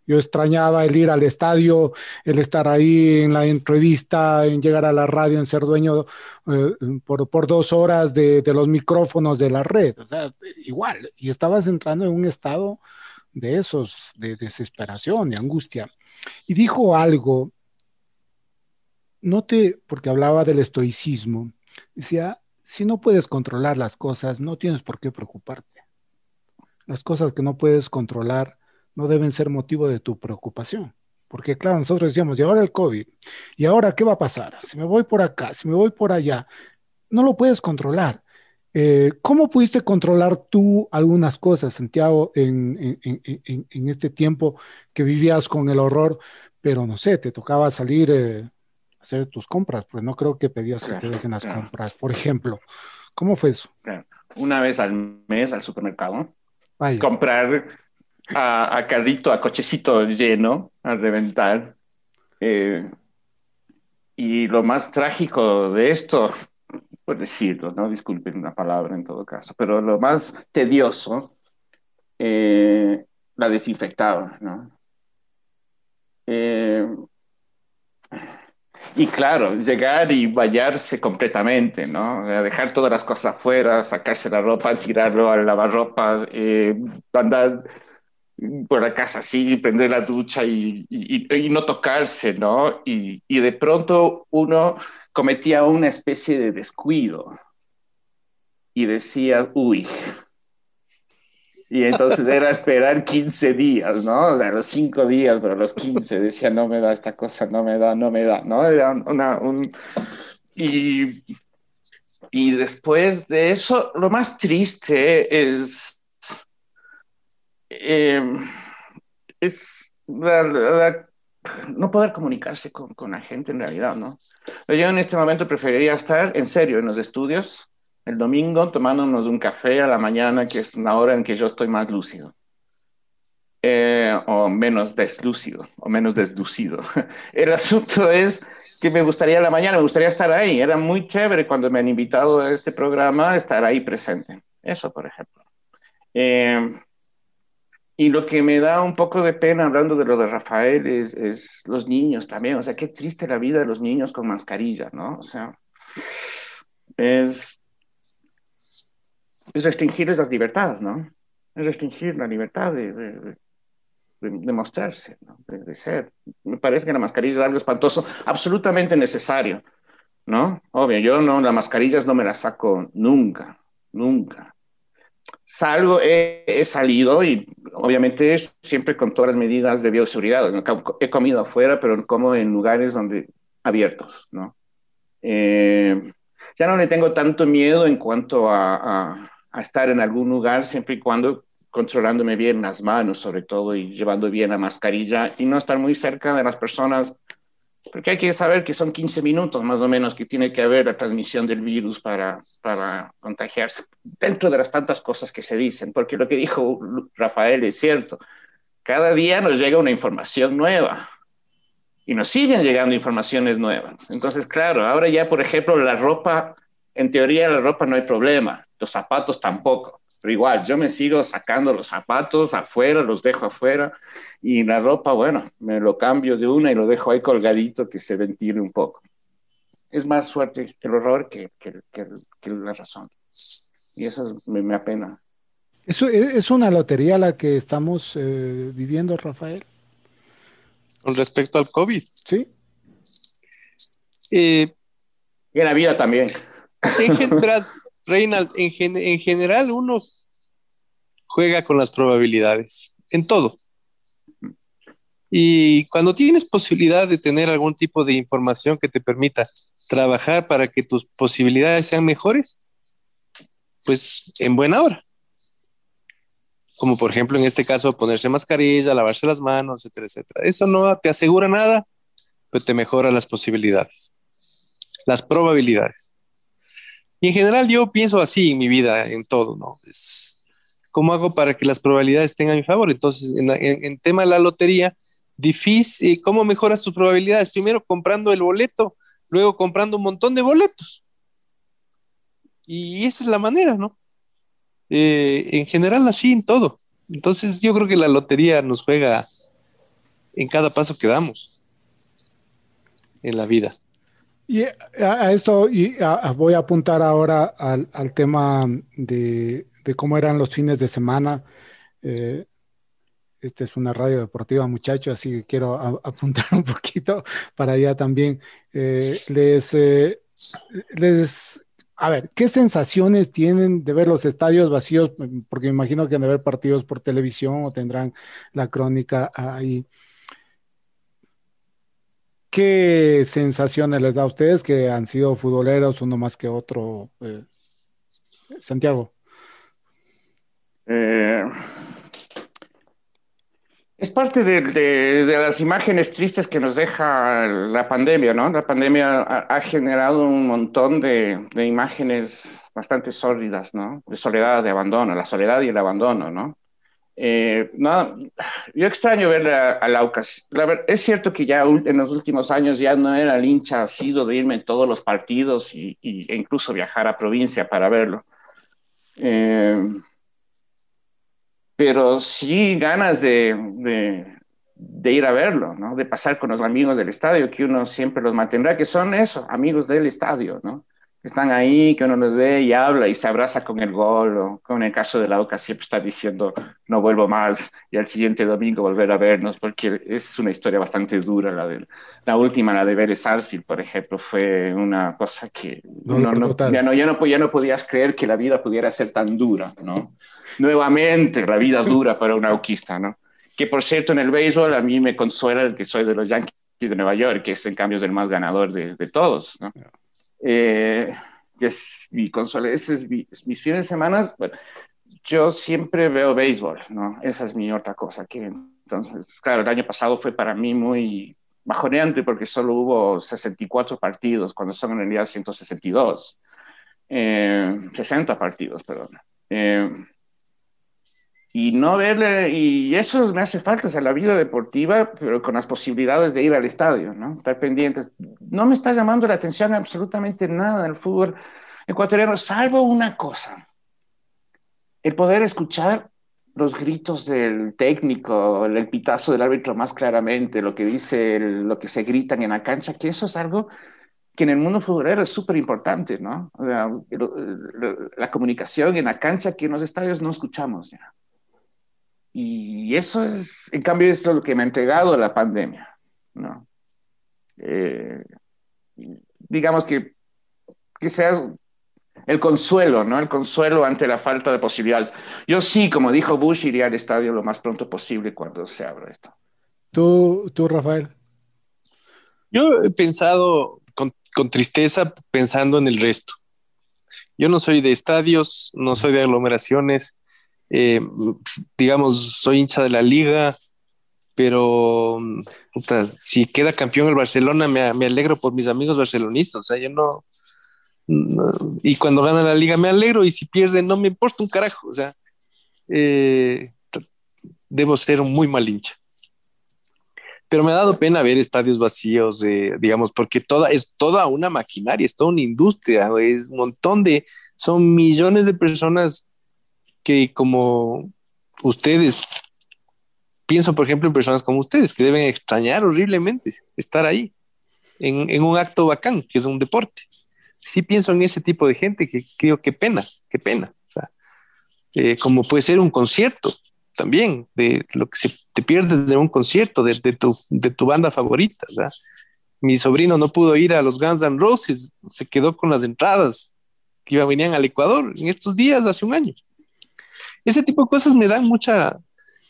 yo extrañaba el ir al estadio, el estar ahí en la entrevista, en llegar a la radio, en ser dueño eh, por, por, dos horas de, de, los micrófonos de la red. O sea, igual. Y estabas entrando en un estado de esos, de desesperación, de angustia. Y dijo algo, no te, porque hablaba del estoicismo, decía, si no puedes controlar las cosas, no tienes por qué preocuparte. Las cosas que no puedes controlar no deben ser motivo de tu preocupación. Porque claro, nosotros decíamos, y ahora el COVID, y ahora qué va a pasar, si me voy por acá, si me voy por allá, no lo puedes controlar. Eh, ¿Cómo pudiste controlar tú algunas cosas, Santiago, en, este tiempo que vivías con el horror, pero no sé, te tocaba salir eh, hacer tus compras, pues no creo que pedías que te dejen las compras. Por ejemplo, ¿cómo fue eso? Una vez al mes al supermercado, comprar a, carrito, a cochecito lleno, a reventar. Eh, y lo más trágico de esto, por decirlo, ¿no? Disculpen la palabra en todo caso, pero lo más tedioso, eh, la desinfectaba, ¿no? Eh, y claro, llegar y vallarse completamente, ¿no? dejar todas las cosas afuera, sacarse la ropa, tirarlo al lavarropas, eh, andar por la casa así, prender la ducha y, y, no tocarse, ¿no? Y de pronto uno cometía una especie de descuido y decía, uy, y entonces era esperar 15 días, ¿no? O sea, los 5 días, pero los 15 decía, no me da esta cosa, no me da, no me da, ¿no? Era una, un... Y, y después de eso, lo más triste es... Eh, es no poder comunicarse con, con la gente en realidad, ¿no? Yo en este momento preferiría estar en serio en los estudios, el domingo tomándonos un café a la mañana, que es una hora en que yo estoy más lúcido. Eh, o menos deslúcido, o menos deslucido. El asunto es que me gustaría la mañana, me gustaría estar ahí. Era muy chévere cuando me han invitado a este programa estar ahí presente. Eso, por ejemplo. Eh, y lo que me da un poco de pena hablando de lo de Rafael es, los niños también. O sea, qué triste la vida de los niños con mascarilla, ¿no? O sea, es, es restringir esas libertades, ¿no? Es restringir la libertad de, de, mostrarse, ¿no? de, ser. Me parece que la mascarilla es algo espantoso, absolutamente necesario, ¿no? Obvio, yo no, las mascarillas no me las saco nunca, nunca. Salgo, he, salido y obviamente es siempre con todas las medidas de bioseguridad. He comido afuera, pero como en lugares donde abiertos, ¿no? Eh, ya no le tengo tanto miedo en cuanto a a estar en algún lugar siempre y cuando controlándome bien las manos, sobre todo, y llevando bien la mascarilla y no estar muy cerca de las personas, porque hay que saber que son 15 minutos más o menos que tiene que haber la transmisión del virus para, para contagiarse, dentro de las tantas cosas que se dicen, porque lo que dijo Rafael es cierto, cada día nos llega una información nueva. Y nos siguen llegando informaciones nuevas. Entonces, claro, ahora ya, por ejemplo, la ropa, en teoría la ropa no hay problema, los zapatos tampoco. Pero igual, yo me sigo sacando los zapatos afuera, los dejo afuera y la ropa, bueno, me lo cambio de una y lo dejo ahí colgadito que se ventile un poco. Es más fuerte el horror que, que, que, la razón. Y eso me, me apena. ¿Eso es una lotería la que estamos eh, viviendo, Rafael? Con respecto al COVID. Sí. Eh, y en la vida también. Reinald, en, general uno juega con las probabilidades, en todo. Y cuando tienes posibilidad de tener algún tipo de información que te permita trabajar para que tus posibilidades sean mejores, pues en buena hora. Como por ejemplo en este caso ponerse mascarilla, lavarse las manos, etcétera, etcétera. Eso no te asegura nada, pero te mejora las posibilidades, las probabilidades. Y en general yo pienso así en mi vida, en todo, ¿no? Es, ¿Cómo hago para que las probabilidades tengan a mi favor? Entonces, en, en, tema de la lotería, difícil, ¿cómo mejoras tus probabilidades? Primero comprando el boleto, luego comprando un montón de boletos. Y esa es la manera, ¿no? Eh, en general así en todo. Entonces yo creo que la lotería nos juega en cada paso que damos en la vida. Y a, esto y voy a apuntar ahora al, tema de, cómo eran los fines de semana. Eh, esta es una radio deportiva, muchachos, así que quiero apuntar un poquito para allá también. Eh, les, eh, les, a ver, ¿qué sensaciones tienen de ver los estadios vacíos? Porque me imagino que han de ver partidos por televisión o tendrán la crónica ahí. ¿Qué sensaciones les da a ustedes que han sido futboleros uno más que otro? Eh, Santiago. Eh, es parte de, las imágenes tristes que nos deja la pandemia, ¿no? La pandemia ha, generado un montón de, imágenes bastante sórdidas, ¿no? De soledad, de abandono, la soledad y el abandono, ¿no? Eh, no, yo extraño ver a, la es cierto que ya en los últimos años ya no era el hincha ha sido de irme en todos los partidos y, e incluso viajar a provincia para verlo. Eh, pero sí ganas de, de, ir a verlo, ¿no? De pasar con los amigos del estadio, que uno siempre los mantendrá, que son eso, amigos del estadio, ¿no? Están ahí, que uno los ve y habla y se abraza con el gol, o con el caso de la Oca siempre está diciendo no vuelvo más y al siguiente domingo volver a vernos, porque es una historia bastante dura la de la última, la de Vélez Sarsfield, por ejemplo, fue una cosa que no, no, ya, no, ya, no, ya no podías creer que la vida pudiera ser tan dura, ¿no? Nuevamente la vida dura para un auquista, ¿no? Que por cierto en el béisbol a mí me consuela el que soy de los Yankees de Nueva York, que es en cambio el más ganador de, de todos, ¿no? Eh, es mi consola, ese es mis fines de semana. Bueno, yo siempre veo béisbol, ¿no? Esa es mi otra cosa. Que, entonces, claro, el año pasado fue para mí muy bajoneante porque solo hubo 64 partidos, cuando son en realidad 162. Eh, 60 partidos, perdón. Eh, y no verle, y eso me hace falta, o sea, la vida deportiva, pero con las posibilidades de ir al estadio, ¿no? Estar pendientes. No me está llamando la atención absolutamente nada el fútbol ecuatoriano, salvo una cosa, el poder escuchar los gritos del técnico, el pitazo del árbitro más claramente, lo que dice, lo que se gritan en la cancha, que eso es algo que en el mundo futbolero es súper importante, ¿no? la comunicación en la cancha que en los estadios no escuchamos. ¿ya? Y eso es, en cambio, eso es lo que me ha entregado la pandemia, ¿no? Eh, digamos que, que sea el consuelo, ¿no? El consuelo ante la falta de posibilidades. Yo sí, como dijo Bush, iría al estadio lo más pronto posible cuando se abra esto. ¿Tú, tú Rafael? Yo he pensado con, con tristeza pensando en el resto. Yo no soy de estadios, no soy de aglomeraciones, eh, digamos, soy hincha de la liga, pero si queda campeón el Barcelona, me, alegro por mis amigos barcelonistas, o sea, yo no, y cuando gana la liga me alegro, y si pierde no me importa un carajo, o sea, eh, debo ser un muy mal hincha. Pero me ha dado pena ver estadios vacíos, digamos, porque toda, es toda una maquinaria, es toda una industria, es un montón de, son millones de personas que como ustedes, pienso por ejemplo en personas como ustedes, que deben extrañar horriblemente estar ahí, en, un acto bacán, que es un deporte. Sí pienso en ese tipo de gente que creo que pena, qué pena. Eh, como puede ser un concierto también, de lo que se, te pierdes de un concierto, de, tu, de tu banda favorita. Mi sobrino no pudo ir a los Guns N' Roses, se quedó con las entradas que iba, venían al Ecuador en estos días, hace un año ese tipo de cosas me dan mucha,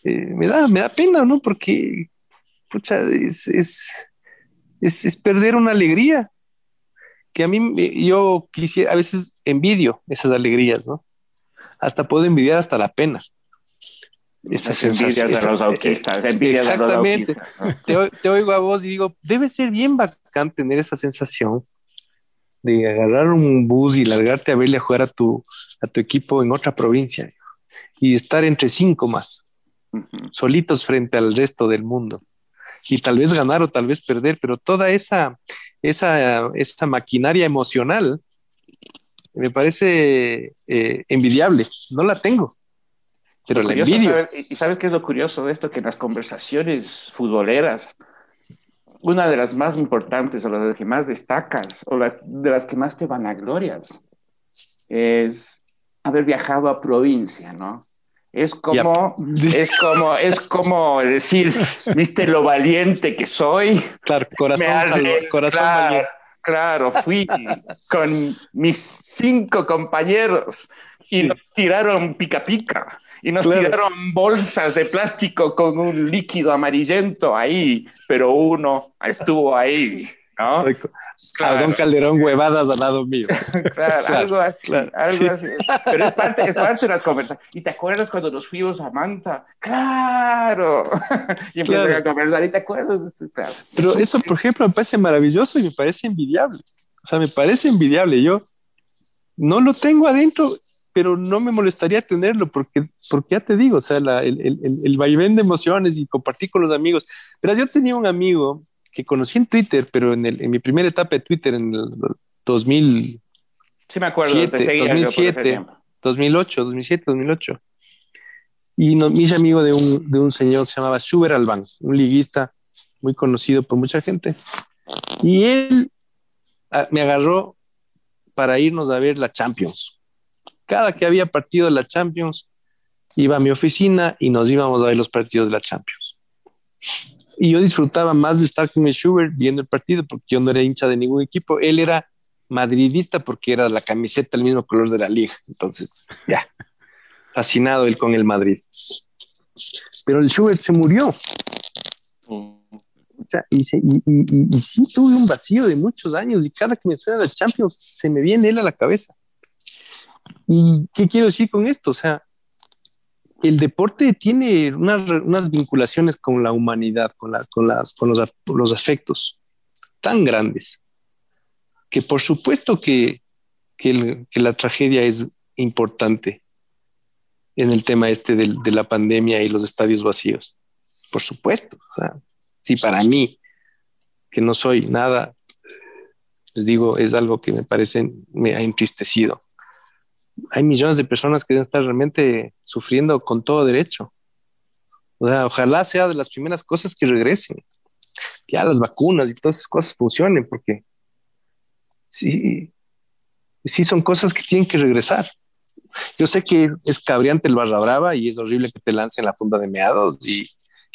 eh, me, da, me da pena, ¿no? Porque pucha, es, es, es, es perder una alegría que a mí yo quisiera, a veces envidio esas alegrías, ¿no? Hasta puedo envidiar hasta la pena. Esas envidias de los autistas, envidias Exactamente. de los autistas. Te, o- te oigo a vos y digo, debe ser bien bacán tener esa sensación de agarrar un bus y largarte a verle a jugar a tu, a tu equipo en otra provincia y estar entre cinco más, solitos frente al resto del mundo. Y tal vez ganar o tal vez perder, pero toda esa, esa, esa maquinaria emocional me parece eh, envidiable. No la tengo, pero la envidio. saber- y sabes qué es lo curioso de esto, que en las conversaciones futboleras, una de las más importantes o las que más destacas o la- de las que más te vanaglorias es haber viajado a provincia, ¿no? Es como, es como, es como decir, viste lo valiente que soy. Claro, corazón, arriesgué, corazón claro, valiente. Claro, fui con mis cinco compañeros y Sí. nos tiraron pica pica y nos Claro. tiraron bolsas de plástico con un líquido amarillento ahí, pero uno estuvo ahí, ¿no? Estoy con- Claro. A Don Calderón huevadas al lado mío. Claro, Claro, algo así, claro, algo sí. así. Pero es parte, es parte de las conversaciones. ¿Y te acuerdas cuando nos fuimos a Manta? ¡Claro! y empiezan Claro. a conversar. ¿Y te acuerdas? Claro. Pero eso, por ejemplo, me parece maravilloso y me parece envidiable. O sea, me parece envidiable. Yo no lo tengo adentro, pero no me molestaría tenerlo porque, porque ya te digo, o sea, la- el, el, el- el vaivén de emociones y compartir con los amigos. Pero yo tenía un amigo que conocí en Twitter, pero en, el, en mi primera etapa de Twitter, en el 2000, Sí me acuerdo. Te seguía yo por ese 2007. tiempo. 2008, 2007, 2008. Y no, me hice amigo de un, de un señor que se llamaba Schubert Albán, un liguista muy conocido por mucha gente. Y él ah, me agarró para irnos a ver la Champions. Cada que había partido de la Champions, iba a mi oficina y nos íbamos a ver los partidos de la Champions. Y yo disfrutaba más de estar con el Schubert viendo el partido porque yo no era hincha de ningún equipo. Él era madridista porque era la camiseta el mismo color de la liga. Entonces, ya, fascinado él con el Madrid. Pero el Schubert se murió. O sea, y, se- y- y- sí tuve un vacío de muchos años y cada que me suena la Champions se me viene él a la cabeza. ¿Y qué quiero decir con esto? O sea, el deporte tiene unas, unas vinculaciones con la humanidad, con, la- con, las, con los, af- los afectos tan grandes que por supuesto que, que, la tragedia es importante en el tema este de la pandemia y los estadios vacíos. Por supuesto. O sí, para mí, que no soy nada, les digo, es algo que me parece, me ha entristecido. Hay millones de personas que deben estar realmente sufriendo con todo derecho. O sea, ojalá sea de las primeras cosas que regresen. Ya las vacunas y todas esas cosas funcionen, porque sí, sí son cosas que tienen que regresar. Yo sé que es cabreante el barra brava y es horrible que te lancen la funda de meados y,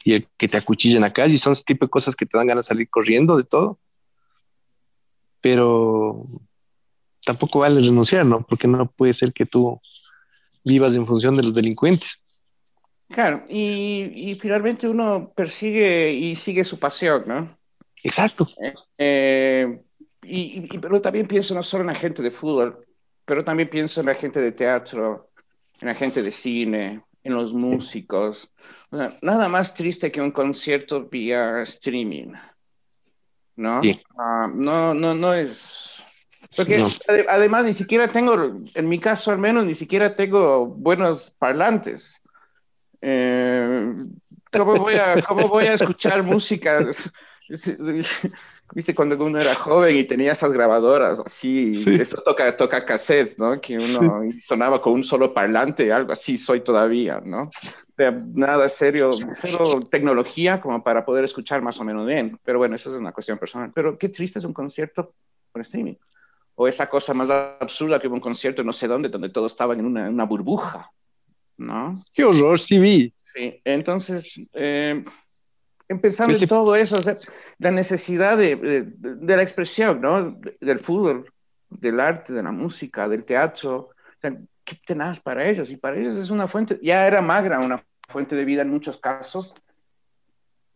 que te acuchillen acá y son ese tipo de cosas que te dan ganas de salir corriendo de todo. Pero tampoco vale renunciar, ¿no? Porque no puede ser que tú vivas en función de los delincuentes. Claro, y, y finalmente uno persigue y sigue su pasión, ¿no? Exacto. Eh, y, y- pero también pienso no solo en la gente de fútbol, pero también pienso en la gente de teatro, en la gente de cine, en los músicos. O sea, nada más triste que un concierto vía streaming, ¿no? Sí. Ah, no, no, no es... Porque No. ade- además ni siquiera tengo, en mi caso al menos, ni siquiera tengo buenos parlantes. Eh, ¿cómo, voy a, ¿Cómo voy a escuchar música? Viste, cuando uno era joven y tenía esas grabadoras así, Sí. eso toca, toca cassettes, ¿no? Que uno sonaba con un solo parlante, algo así soy todavía, ¿no? Sea, nada serio, cero tecnología como para poder escuchar más o menos bien. Pero bueno, eso es una cuestión personal. Pero qué triste es un concierto por streaming. O esa cosa más absurda que un concierto no sé dónde, donde todos estaban en una, una burbuja, ¿no? Qué horror, sí vi. Sí, entonces, eh, empezando en todo eso, o sea, la necesidad de, de- de la expresión, ¿no? Del fútbol, del arte, de la música, del teatro, o sea, qué tenaz para ellos, y para ellos es una fuente, ya era magra una fuente de vida en muchos casos,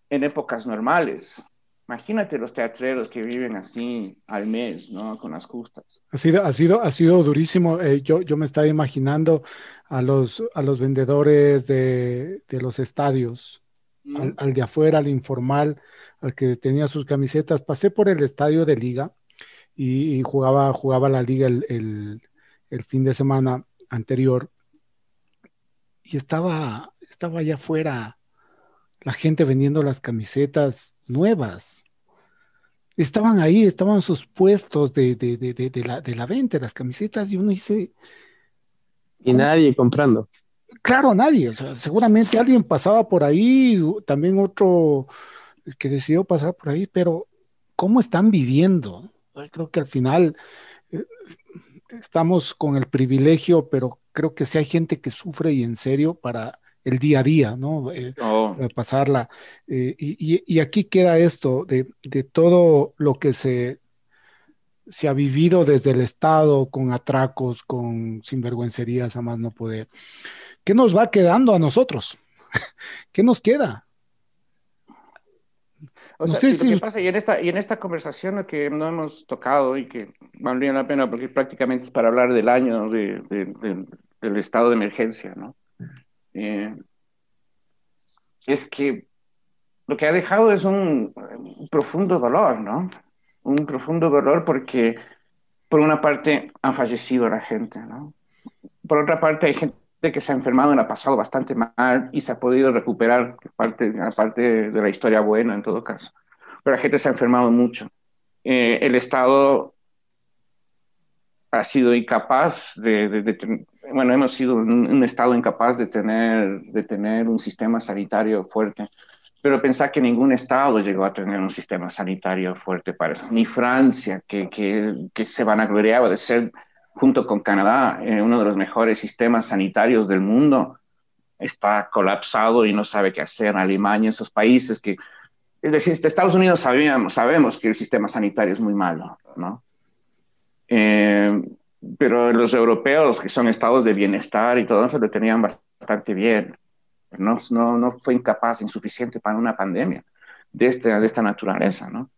en épocas normales. Imagínate los teatreros que viven así al mes, ¿no? Con las justas. Ha sido, ha sido, ha sido durísimo. Eh, yo, yo me estaba imaginando a los, a los vendedores de, de los estadios, Mm. al, al de afuera, al informal, al que tenía sus camisetas. Pasé por el estadio de liga y, y jugaba, jugaba la liga el, el- el fin de semana anterior y estaba, estaba allá afuera la gente vendiendo las camisetas nuevas. Estaban ahí, estaban sus puestos de, de, de, de, la, venta las camisetas y uno dice, Y nadie comprando. Claro, nadie. O sea, seguramente alguien pasaba por ahí, también otro que decidió pasar por ahí, pero ¿cómo están viviendo? Creo que al final eh, estamos con el privilegio, pero creo que sí hay gente que sufre y en serio para el día a día, ¿no? Eh, Oh, eh, pasarla. Eh, y, aquí queda esto de, de todo lo que se, se ha vivido desde el Estado con atracos, con sinvergüencerías a más no poder. ¿Qué nos va quedando a nosotros? ¿Qué nos queda? O No sea, sé lo si- que pasa, y en esta, y en esta conversación que no hemos tocado y que valdría la pena porque prácticamente es para hablar del año de, de- de- del estado de emergencia, ¿no? Eh, es que lo que ha dejado es un, un profundo dolor, ¿no? Un profundo dolor porque, por una parte, ha fallecido la gente, ¿no? Por otra parte, hay gente que se ha enfermado y la ha pasado bastante mal y se ha podido recuperar, parte, de la historia buena en todo caso. Pero la gente se ha enfermado mucho. Eh, el Estado ha sido incapaz de, de- de bueno, hemos sido un, un Estado incapaz de tener, de tener un sistema sanitario fuerte. Pero pensar que ningún Estado llegó a tener un sistema sanitario fuerte para eso. Ni Francia, que, que, que se vanagloriaba de ser, junto con Canadá, eh, uno de los mejores sistemas sanitarios del mundo, está colapsado y no sabe qué hacer. Alemania, esos países que... Es decir, de Estados Unidos sabíamos, sabemos que el sistema sanitario es muy malo, ¿no? Eh, pero los europeos, que son estados de bienestar y todo eso, lo tenían bastante bien. No, no, no fue incapaz, insuficiente para una pandemia de, este, de esta naturaleza, ¿no?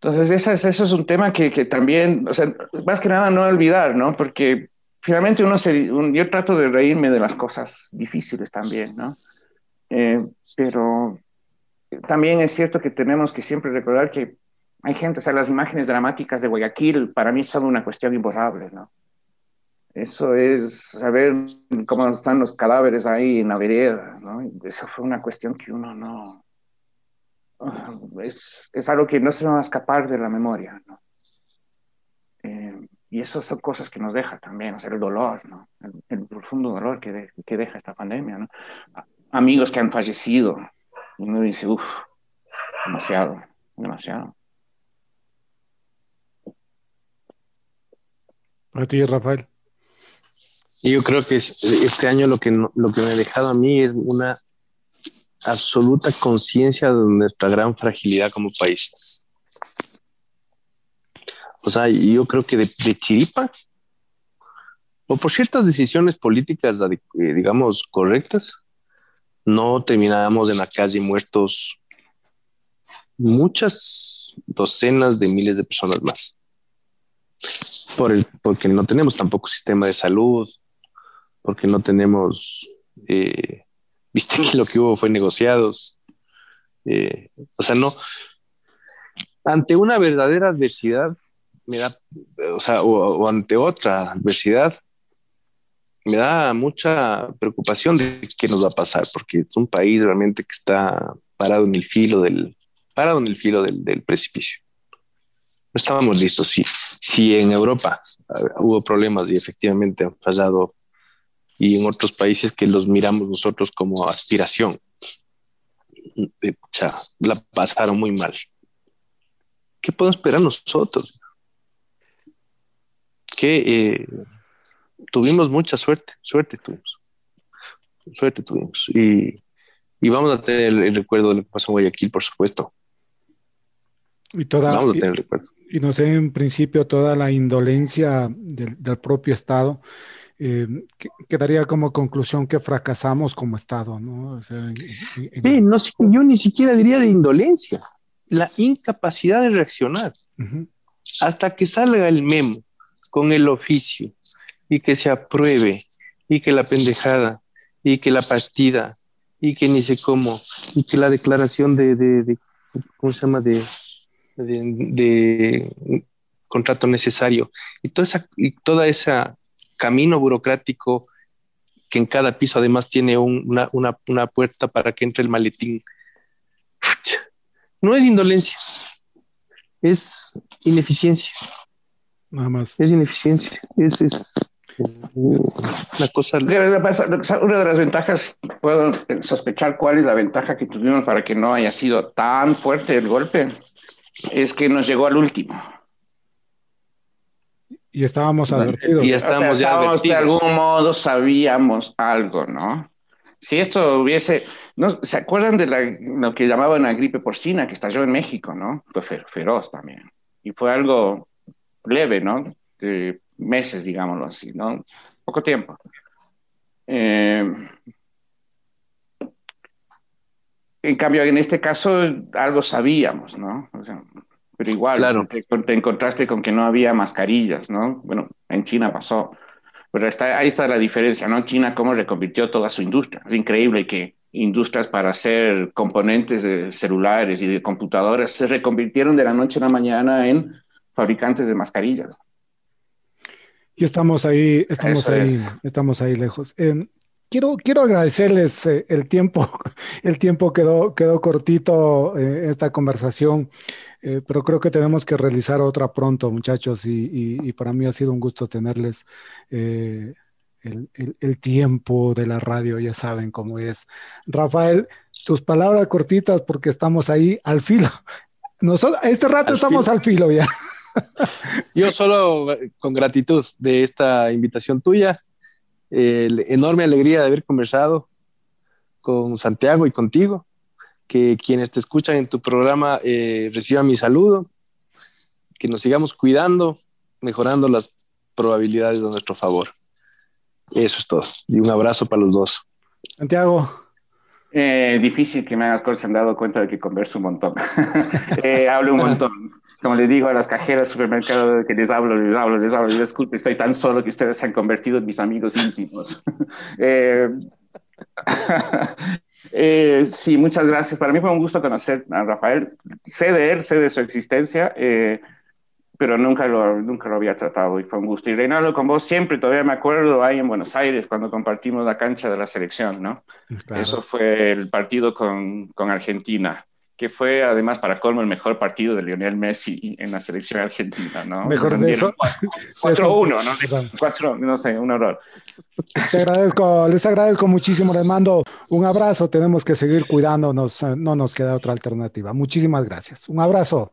Entonces, esa es- eso es un tema que, que también, o sea, más que nada no olvidar, ¿no? Porque finalmente uno se, un- yo trato de reírme de las cosas difíciles también, ¿no? Eh, pero también es cierto que tenemos que siempre recordar que hay gente, o sea, las imágenes dramáticas de Guayaquil para mí son una cuestión imborrable, ¿no? Eso es saber cómo están los cadáveres ahí en la vereda, ¿no? Eso fue una cuestión que uno no... Es, es algo que no se va a escapar de la memoria, ¿no? Eh, y eso son cosas que nos deja también, o sea, el dolor, ¿no? El, el profundo dolor que, de- que deja esta pandemia, ¿no? Amigos que han fallecido, y uno dice, uff, demasiado, demasiado. Para ti, Rafael. Yo creo que es- este año lo que, lo que me ha dejado a mí es una absoluta conciencia de nuestra gran fragilidad como país. O sea, yo creo que de, de chiripa, o por ciertas decisiones políticas, eh, digamos, correctas, no terminamos en la calle muertos muchas docenas de miles de personas más. Por el, porque no tenemos tampoco sistema de salud, porque no tenemos, eh, viste que lo que hubo fue negociados. Eh, o sea, no, ante una verdadera adversidad, me da, o sea, o, o ante otra adversidad, me da mucha preocupación de qué nos va a pasar, porque es un país realmente que está parado en el filo del, parado en el filo del, del precipicio. No estábamos listos. Si, si en Europa uh, hubo problemas y efectivamente han fallado, y en otros países que los miramos nosotros como aspiración, eh, la pasaron muy mal. ¿Qué podemos esperar nosotros? Que eh, tuvimos mucha suerte, suerte tuvimos, suerte tuvimos. Y, y vamos a tener el, el recuerdo de lo que pasó en Guayaquil, por supuesto. Y, toda, Vamos a tener el recuerdo. Y no sé, en principio, toda la indolencia del, del propio Estado eh, quedaría como conclusión que fracasamos como Estado, ¿no? sí, no, yo ni siquiera diría de indolencia, la incapacidad de reaccionar. Hasta que salga el memo con el oficio y que se apruebe y que la pendejada y que la partida y que ni sé cómo y que la declaración de, de, ¿cómo se llama? De, de, contrato necesario y toda esa, y toda esa camino burocrático que en cada piso además tiene una, una, una, puerta para que entre el maletín. No es indolencia, es ineficiencia. Nada más. Es ineficiencia, es, es una cosa. Una de las ventajas, puedo sospechar cuál es la ventaja que tuvimos para que no haya sido tan fuerte el golpe, es que nos llegó al último. Y estábamos advertidos. Y estábamos ya advertidos. De algún modo sabíamos algo, ¿no? Si esto hubiese... ¿no? ¿Se acuerdan de lo que llamaban la gripe porcina que estalló en México, ¿no? Fue feroz también. Y fue algo leve, ¿no? De meses, digámoslo así, ¿no? Poco tiempo. Eh, en cambio, en este caso, algo sabíamos, ¿no? O sea, pero igual, claro. te, encontraste con que no había mascarillas, ¿no? Bueno, en China pasó, pero está, ahí está la diferencia, ¿no? China cómo reconvirtió toda su industria. Es increíble que industrias para hacer componentes de celulares y de computadoras se reconvirtieron de la noche a la mañana en fabricantes de mascarillas. Y estamos ahí, estamos ahí, estamos ahí lejos. Eh, quiero, quiero agradecerles eh, el tiempo, el tiempo quedó, quedó cortito eh, esta conversación. Eh, pero creo que tenemos que realizar otra pronto, muchachos, y, para mí ha sido un gusto tenerles eh, el, tiempo de la radio, ya saben cómo es. Rafael, tus palabras cortitas porque estamos ahí al filo. Nosotros, este rato estamos al filo ya. Yo solo con gratitud de esta invitación tuya, enorme alegría de haber conversado con Santiago y contigo que quienes te escuchan en tu programa eh, reciban mi saludo, que nos sigamos cuidando, mejorando las probabilidades de nuestro favor. Eso es todo. Y un abrazo para los dos. Santiago. Eh, difícil que me hagas cosas, se han dado cuenta de que converso un montón. eh, hablo un montón. Como les digo a las cajeras de supermercado que les hablo, les hablo, les hablo, disculpe, estoy tan solo que ustedes se han convertido en mis amigos íntimos. eh, eh, sí, muchas gracias. Para mí fue un gusto conocer a Rafael. Sé de él, sé de su existencia, eh, pero nunca lo, nunca lo había tratado y fue un gusto. Y Reinaldo, con vos siempre, todavía me acuerdo ahí en Buenos Aires cuando compartimos la cancha de la selección, ¿no? Eso fue el partido con, con Argentina que fue además para colmo el mejor partido de Lionel Messi en la selección argentina, ¿no? Mejor de eso. 4-1, ¿no? 4, no sé, un horror. Te agradezco, les agradezco muchísimo, les mando un abrazo, tenemos que seguir cuidándonos, no nos queda otra alternativa. Muchísimas gracias. Un abrazo.